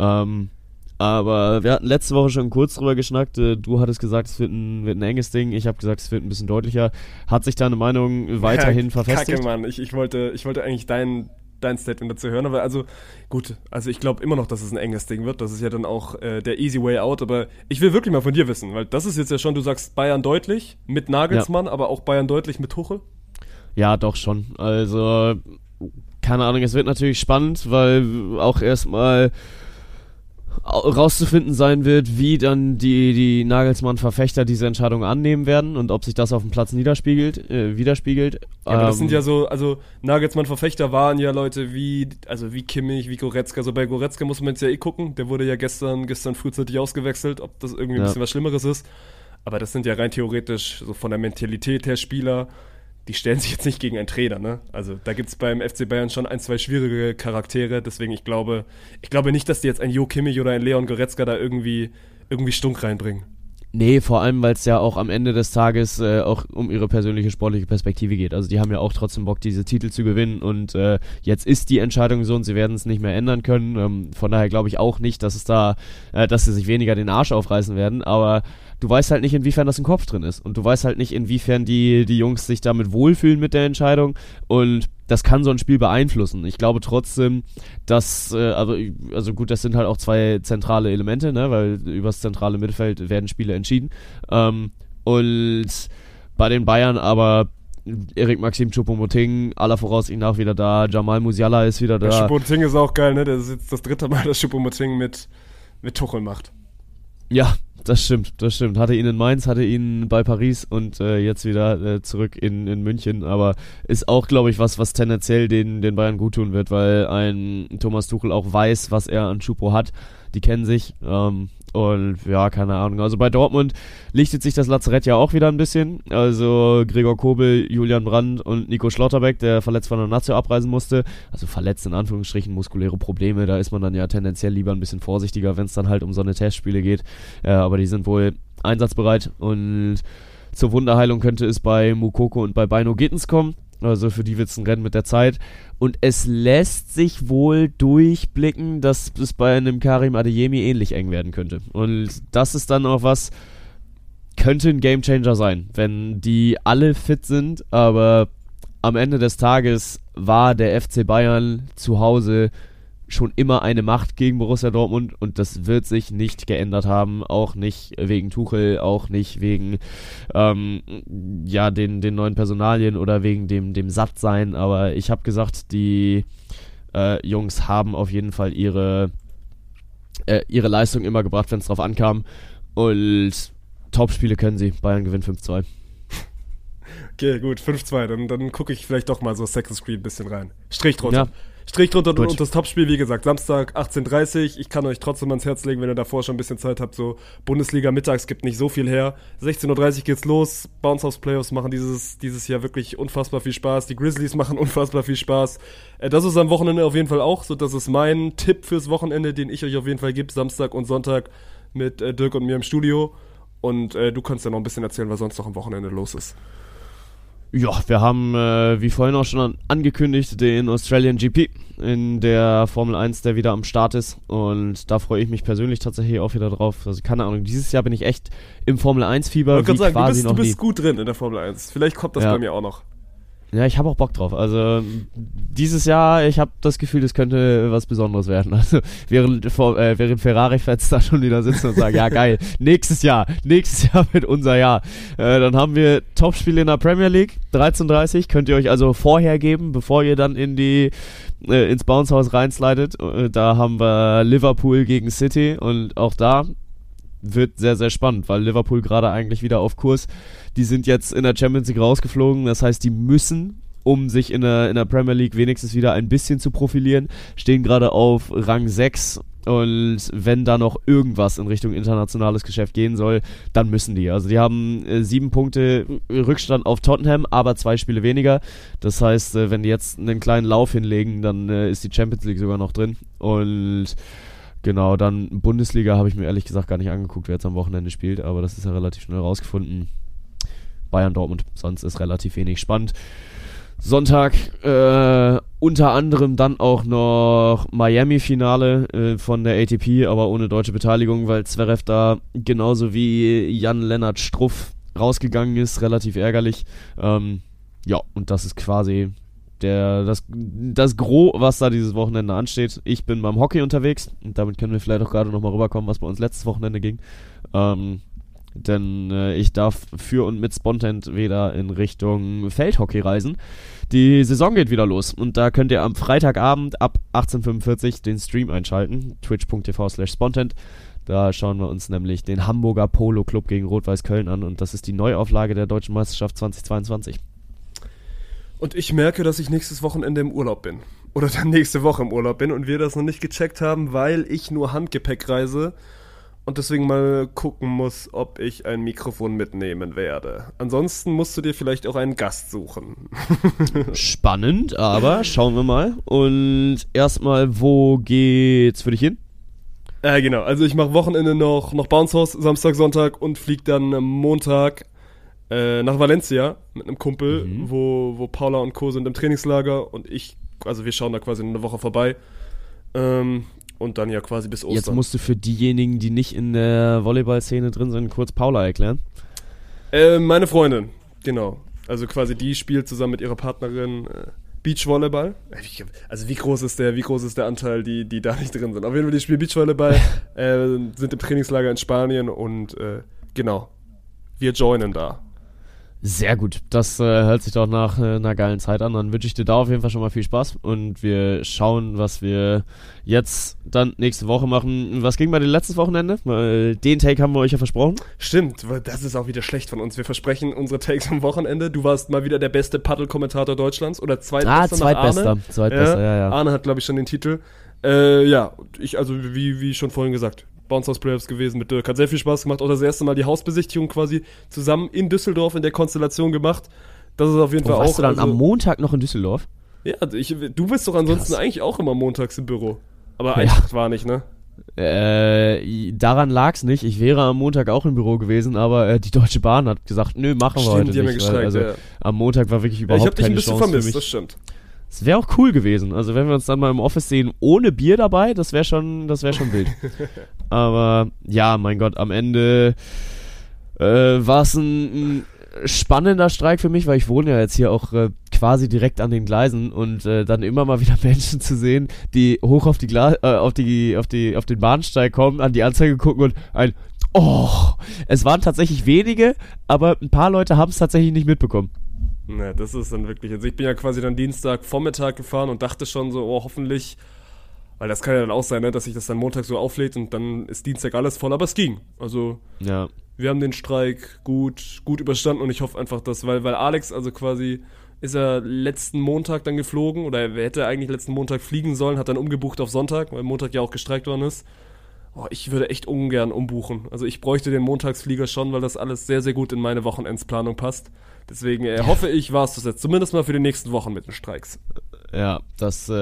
Ähm, aber wir hatten letzte Woche schon kurz drüber geschnackt. Äh, Du hattest gesagt, es wird ein, wird ein enges Ding. Ich habe gesagt, es wird ein bisschen deutlicher. Hat sich deine Meinung (laughs) weiterhin Ja, verfestigt? Kacke, Mann. Ich, ich, wollte, ich wollte eigentlich dein, dein Statement dazu hören, aber also gut, also ich glaube immer noch, dass es ein enges Ding wird. Das ist ja dann auch äh, der easy way out, aber ich will wirklich mal von dir wissen, weil das ist jetzt ja schon, du sagst Bayern deutlich mit Nagelsmann, aber auch Bayern deutlich mit Tuchel. Ja, doch schon. Also, keine Ahnung, es wird natürlich spannend, weil auch erstmal rauszufinden sein wird, wie dann die, die Nagelsmann-Verfechter diese Entscheidung annehmen werden und ob sich das auf dem Platz niederspiegelt, äh, widerspiegelt. Ja, aber das Ähm, sind ja so, also Nagelsmann-Verfechter waren ja Leute wie, also wie Kimmich, wie Goretzka. Also bei Goretzka muss man jetzt ja eh gucken. Der wurde ja gestern, gestern frühzeitig ausgewechselt, ob das irgendwie ein Ja. bisschen was Schlimmeres ist. Aber das sind ja rein theoretisch, so von der Mentalität her Spieler, die stellen sich jetzt nicht gegen einen Trainer, ne? Also da gibt's beim FC Bayern schon ein, zwei schwierige Charaktere. Deswegen, ich glaube, ich glaube nicht, dass die jetzt ein Jo Kimmich oder ein Leon Goretzka da irgendwie, irgendwie Stunk reinbringen. Nee, vor allem, weil es ja auch am Ende des Tages äh, auch um ihre persönliche sportliche Perspektive geht. Also die haben ja auch trotzdem Bock, diese Titel zu gewinnen und äh, jetzt ist die Entscheidung so und sie werden es nicht mehr ändern können. Ähm, von daher glaube ich auch nicht, dass es da, äh, dass sie sich weniger den Arsch aufreißen werden, aber du weißt halt nicht, inwiefern das im Kopf drin ist und du weißt halt nicht, inwiefern die, die Jungs sich damit wohlfühlen mit der Entscheidung und das kann so ein Spiel beeinflussen. Ich glaube trotzdem, dass, äh, also, also gut, das sind halt auch zwei zentrale Elemente, ne, weil übers zentrale Mittelfeld werden Spiele entschieden. Ähm, und bei den Bayern aber Erik Maxim Choupo-Moting, aller Voraussicht nach wieder da, Jamal Musiala ist wieder Der da. Choupo-Moting ist auch geil, ne? Das ist jetzt das dritte Mal, dass Choupo-Moting mit, mit Tuchel macht. Ja, das stimmt, das stimmt. Hatte ihn in Mainz, hatte ihn bei Paris und äh, jetzt wieder äh, zurück in, in München. Aber ist auch, glaube ich, was, was tendenziell den, den Bayern gut tun wird, weil ein Thomas Tuchel auch weiß, was er an Schupo hat. Die kennen sich. Ähm, und ja, keine Ahnung. Also bei Dortmund lichtet sich das Lazarett ja auch wieder ein bisschen. Also Gregor Kobel, Julian Brandt und Nico Schlotterbeck, der verletzt von der Nazio abreisen musste. Also verletzt in Anführungsstrichen, muskuläre Probleme. Da ist man dann ja tendenziell lieber ein bisschen vorsichtiger, wenn es dann halt um so eine Testspiele geht. Äh, aber die sind wohl einsatzbereit und zur Wunderheilung könnte es bei Mukoko und bei Beino Gittens kommen. Also für die wird es ein Rennen mit der Zeit. Und es lässt sich wohl durchblicken, dass es bei einem Karim Adeyemi ähnlich eng werden könnte. Und das ist dann auch was, könnte ein Gamechanger sein, wenn die alle fit sind, aber am Ende des Tages war der FC Bayern zu Hause schon immer eine Macht gegen Borussia Dortmund und das wird sich nicht geändert haben, auch nicht wegen Tuchel, auch nicht wegen ähm, ja den, den neuen Personalien oder wegen dem, dem Sattsein, aber ich habe gesagt, die äh, Jungs haben auf jeden Fall ihre, äh, ihre Leistung immer gebracht, wenn es drauf ankam und Topspiele können sie, Bayern gewinnt 5-2. Okay, gut, 5-2. Dann, dann gucke ich vielleicht doch mal so Second Screen ein bisschen rein. Strich drunter. Ja. Strich drunter Gut. und das Topspiel, wie gesagt, Samstag 18.30 Uhr. Ich kann euch trotzdem ans Herz legen, wenn ihr davor schon ein bisschen Zeit habt. So Bundesliga mittags gibt nicht so viel her. 16.30 Uhr geht's los. Bounce House Playoffs machen dieses, dieses Jahr wirklich unfassbar viel Spaß. Die Grizzlies machen (laughs) unfassbar viel Spaß. Äh, das ist am Wochenende auf jeden Fall auch. So, das ist mein Tipp fürs Wochenende, den ich euch auf jeden Fall gebe. Samstag und Sonntag mit äh, Dirk und mir im Studio. Und äh, du kannst ja noch ein bisschen erzählen, was sonst noch am Wochenende los ist. Ja, wir haben, äh, wie vorhin auch schon an, angekündigt, den Australian GP in der Formel 1, der wieder am Start ist. Und da freue ich mich persönlich tatsächlich auch wieder drauf. Also keine Ahnung, dieses Jahr bin ich echt im Formel 1-Fieber Ich gerade sagen, du bist, du bist gut drin in der Formel 1. Vielleicht kommt das Ja. bei mir auch noch. Ja, ich habe auch Bock drauf. Also dieses Jahr, ich habe das Gefühl, das könnte was Besonderes werden. (laughs) Also während, vor, äh, während Ferrari-Fans da schon wieder sitzen und sagen, ja (laughs) geil, nächstes Jahr, nächstes Jahr wird unser Jahr. Äh, dann haben wir Topspiele in der Premier League, 13.30 könnt ihr euch also vorher geben, bevor ihr dann in die äh, ins Bounce House reinslidet. Äh, da haben wir Liverpool gegen City und auch da wird sehr, sehr spannend, weil Liverpool gerade eigentlich wieder auf Kurs. Die sind jetzt in der Champions League rausgeflogen, das heißt, die müssen, um sich in der, in der Premier League wenigstens wieder ein bisschen zu profilieren, stehen gerade auf Rang 6 und wenn da noch irgendwas in Richtung internationales Geschäft gehen soll, dann müssen die. Also die haben äh, sieben Punkte Rückstand auf Tottenham, aber zwei Spiele weniger. Das heißt, äh, wenn die jetzt einen kleinen Lauf hinlegen, dann äh, ist die Champions League sogar noch drin. Und Genau, dann Bundesliga habe ich mir ehrlich gesagt gar nicht angeguckt, wer jetzt am Wochenende spielt, aber das ist ja relativ schnell rausgefunden. Bayern Dortmund, sonst ist relativ wenig spannend. Sonntag äh, unter anderem dann auch noch Miami-Finale äh, von der ATP, aber ohne deutsche Beteiligung, weil Zverev da genauso wie Jan-Lennart Struff rausgegangen ist, relativ ärgerlich. Ähm, ja, und das ist quasi der, das, das Gros, was da dieses Wochenende ansteht. Ich bin beim Hockey unterwegs und damit können wir vielleicht auch gerade nochmal rüberkommen, was bei uns letztes Wochenende ging. Ähm, denn äh, ich darf für und mit Spontent wieder in Richtung Feldhockey reisen. Die Saison geht wieder los und da könnt ihr am Freitagabend ab 18.45 den Stream einschalten. twitch.tv slash spontent. Da schauen wir uns nämlich den Hamburger Polo Club gegen Rot-Weiß Köln an und das ist die Neuauflage der Deutschen Meisterschaft 2022. Und ich merke, dass ich nächstes Wochenende im Urlaub bin. Oder dann (laughs) nächste Woche im Urlaub bin und wir das noch nicht gecheckt haben, weil ich nur Handgepäck reise und deswegen mal gucken muss, ob ich ein Mikrofon mitnehmen werde. Ansonsten musst du dir vielleicht auch einen Gast suchen. (laughs) Spannend, aber schauen wir mal. Und erstmal, wo geht's für dich hin? Äh, genau. Also ich mache Wochenende noch, noch Bounce House, Samstag, Sonntag und flieg dann am Montag äh, nach Valencia mit einem Kumpel, Mhm. wo, wo Paula und Co. sind im Trainingslager und ich, also wir schauen da quasi eine Woche vorbei. Ähm, und dann ja quasi bis Ostern. Jetzt musst du für diejenigen, die nicht in der Volleyball-Szene drin sind, kurz Paula erklären. Äh, meine Freundin, genau. Also quasi die spielt zusammen mit ihrer Partnerin äh, Beachvolleyball. Äh, Also wie groß ist der, wie groß ist der Anteil, die, die da nicht drin sind? Auf jeden Fall, die spielen Beachvolleyball, (laughs) äh, sind im Trainingslager in Spanien und äh, genau. Wir joinen da. Sehr gut. Das äh, hört sich doch nach äh, einer geilen Zeit an. Dann wünsche ich dir da auf jeden Fall schon mal viel Spaß und wir schauen, was wir jetzt dann nächste Woche machen. Was ging bei dem letzten Wochenende? Weil den Take haben wir euch ja versprochen. Stimmt, das ist auch wieder schlecht von uns. Wir versprechen unsere Takes am Wochenende. Du warst mal wieder der beste Paddle-Kommentator Deutschlands oder zweitbester Ah, nach zweitbester. Arne. Zweitbester, ja, ja. Arne hat, glaube ich, schon den Titel. Äh, ja, ich, also wie, wie schon vorhin gesagt, Bounce House Playoffs gewesen mit Dirk. Hat sehr viel Spaß gemacht. Auch das erste Mal die Hausbesichtigung quasi zusammen in Düsseldorf in der Konstellation gemacht. Das ist auf jeden Wo Fall warst auch. du dann also, am Montag noch in Düsseldorf? ja, ich, du bist doch ansonsten Krass. eigentlich auch immer montags im Büro. Aber Ja. Eintracht war nicht, ne? Äh, daran lag's nicht. Ich wäre am Montag auch im Büro gewesen, aber äh, die Deutsche Bahn hat gesagt, nö, machen wir heute die haben ja nicht. weil, gestreikt. also ja. am Montag war wirklich Ja, überhaupt ich habe dich ein bisschen Chance vermisst, das stimmt. Es wäre auch cool gewesen. Also wenn wir uns dann mal im Office sehen ohne Bier dabei, das wäre schon, das wäre schon wild. (laughs) Aber ja, mein Gott, am Ende äh, war es ein, ein spannender Streik für mich, weil ich wohne ja jetzt hier auch äh, quasi direkt an den Gleisen und äh, dann immer mal wieder (laughs) Menschen zu sehen, die hoch auf die Gla äh, auf die auf die auf den Bahnsteig kommen, an die Anzeige gucken und ein Oh, es waren tatsächlich wenige, aber ein paar Leute haben es tatsächlich nicht mitbekommen. Na, das ist dann wirklich. Also ich bin ja quasi dann Dienstag Vormittag gefahren und dachte schon so, oh, hoffentlich, weil das kann ja dann auch sein, ne, dass sich das dann Montag so auflädt und dann ist Dienstag alles voll, aber es ging. Also Ja, wir haben den Streik gut, gut überstanden und ich hoffe einfach, dass, weil, weil Alex, also quasi ist er letzten Montag dann geflogen oder er hätte eigentlich letzten Montag fliegen sollen, hat dann umgebucht auf Sonntag, weil Montag ja auch gestreikt worden ist. Oh, ich würde echt ungern umbuchen. Also ich bräuchte den Montagsflieger schon, weil das alles sehr, sehr gut in meine Wochenendsplanung passt. Deswegen äh, hoffe ich, war es das jetzt. Zumindest mal für die nächsten Wochen mit den Streiks. Ja, das äh,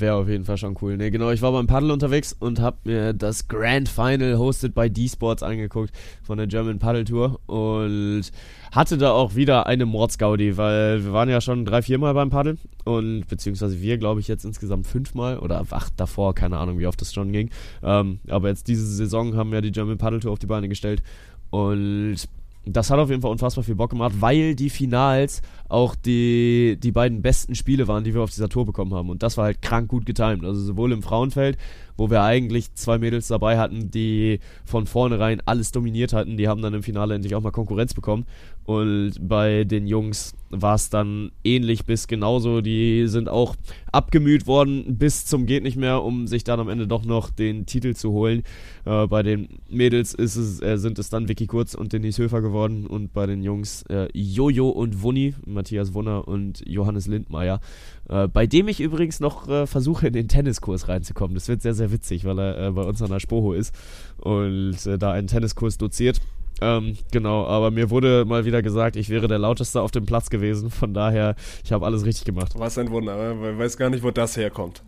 wäre auf jeden Fall schon cool. Ne, genau, ich war beim Paddle unterwegs und habe mir das Grand Final hosted by D-Sports angeguckt von der German Paddle Tour und hatte da auch wieder eine Mordsgaudi, weil wir waren ja schon drei, viermal beim Paddeln und beziehungsweise wir, glaube ich, jetzt insgesamt fünfmal oder ach, davor, keine Ahnung, wie oft das schon ging. Ähm, aber jetzt diese Saison haben wir die German Paddle Tour auf die Beine gestellt und das hat auf jeden Fall unfassbar viel Bock gemacht, weil die Finals auch die, die beiden besten Spiele waren, die wir auf dieser Tour bekommen haben. Und das war halt krank gut getimt. Also sowohl im Frauenfeld, wo wir eigentlich zwei Mädels dabei hatten, die von vornherein alles dominiert hatten, die haben dann im Finale endlich auch mal Konkurrenz bekommen. Und bei den Jungs war es dann ähnlich bis genauso. Die sind auch abgemüht worden bis zum geht nicht mehr, um sich dann am Ende doch noch den Titel zu holen. Äh, bei den Mädels es, äh, sind es dann Vicky Kurz und Denise Höfer geworden und bei den Jungs äh, Jojo und Wunni, Matthias Wunner und Johannes Lindmeier. Äh, bei dem ich übrigens noch äh, versuche, in den Tenniskurs reinzukommen. Das wird sehr, sehr witzig, weil er äh, bei uns an der Spoho ist und da einen Tenniskurs doziert. Ähm, genau, aber mir wurde mal wieder gesagt, ich wäre der lauteste auf dem Platz gewesen. Von daher, ich habe alles richtig gemacht. Was ein Wunder, ne? ich weiß gar nicht, wo das herkommt.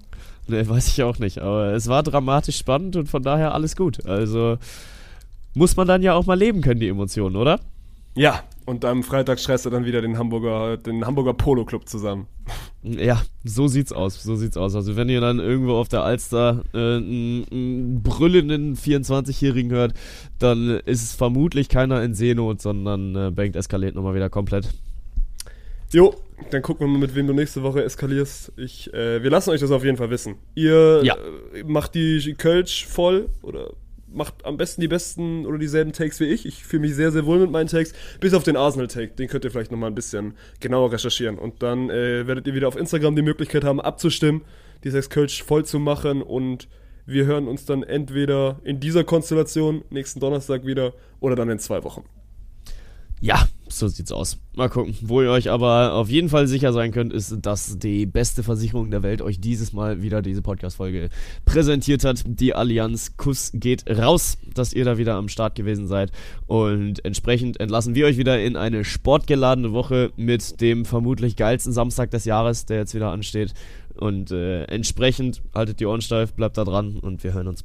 Ne, weiß ich auch nicht. Aber es war dramatisch spannend und von daher alles gut. Also muss man dann ja auch mal leben können, die Emotionen, oder? Ja, und am Freitag stresst er dann wieder den Hamburger, den Hamburger Polo Club zusammen. Ja, so sieht's aus. So sieht's aus. Also wenn ihr dann irgendwo auf der Alster äh, einen, einen brüllenden 24-Jährigen hört, dann ist es vermutlich keiner in Seenot, sondern äh, Bank eskaliert nochmal wieder komplett. Jo, dann gucken wir mal, mit wem du nächste Woche eskalierst. Ich, äh, wir lassen euch das auf jeden Fall wissen. Ihr Ja. äh, macht die Kölsch voll oder macht am besten die besten oder dieselben Takes wie ich. Ich fühle mich sehr, sehr wohl mit meinen Takes. Bis auf den Arsenal-Take. Den könnt ihr vielleicht nochmal ein bisschen genauer recherchieren. Und dann äh, werdet ihr wieder auf Instagram die Möglichkeit haben, abzustimmen, die sechs Kölsch voll zu machen. Und wir hören uns dann entweder in dieser Konstellation nächsten Donnerstag wieder oder dann in zwei Wochen. Ja, so sieht's aus. Mal gucken. Wo ihr euch aber auf jeden Fall sicher sein könnt, ist, dass die beste Versicherung der Welt euch dieses Mal wieder diese Podcast-Folge präsentiert hat. Die Allianz Kuss geht raus, dass ihr da wieder am Start gewesen seid. Und entsprechend entlassen wir euch wieder in eine sportgeladene Woche mit dem vermutlich geilsten Samstag des Jahres, der jetzt wieder ansteht. Und äh, entsprechend haltet die Ohren steif, bleibt da dran und wir hören uns.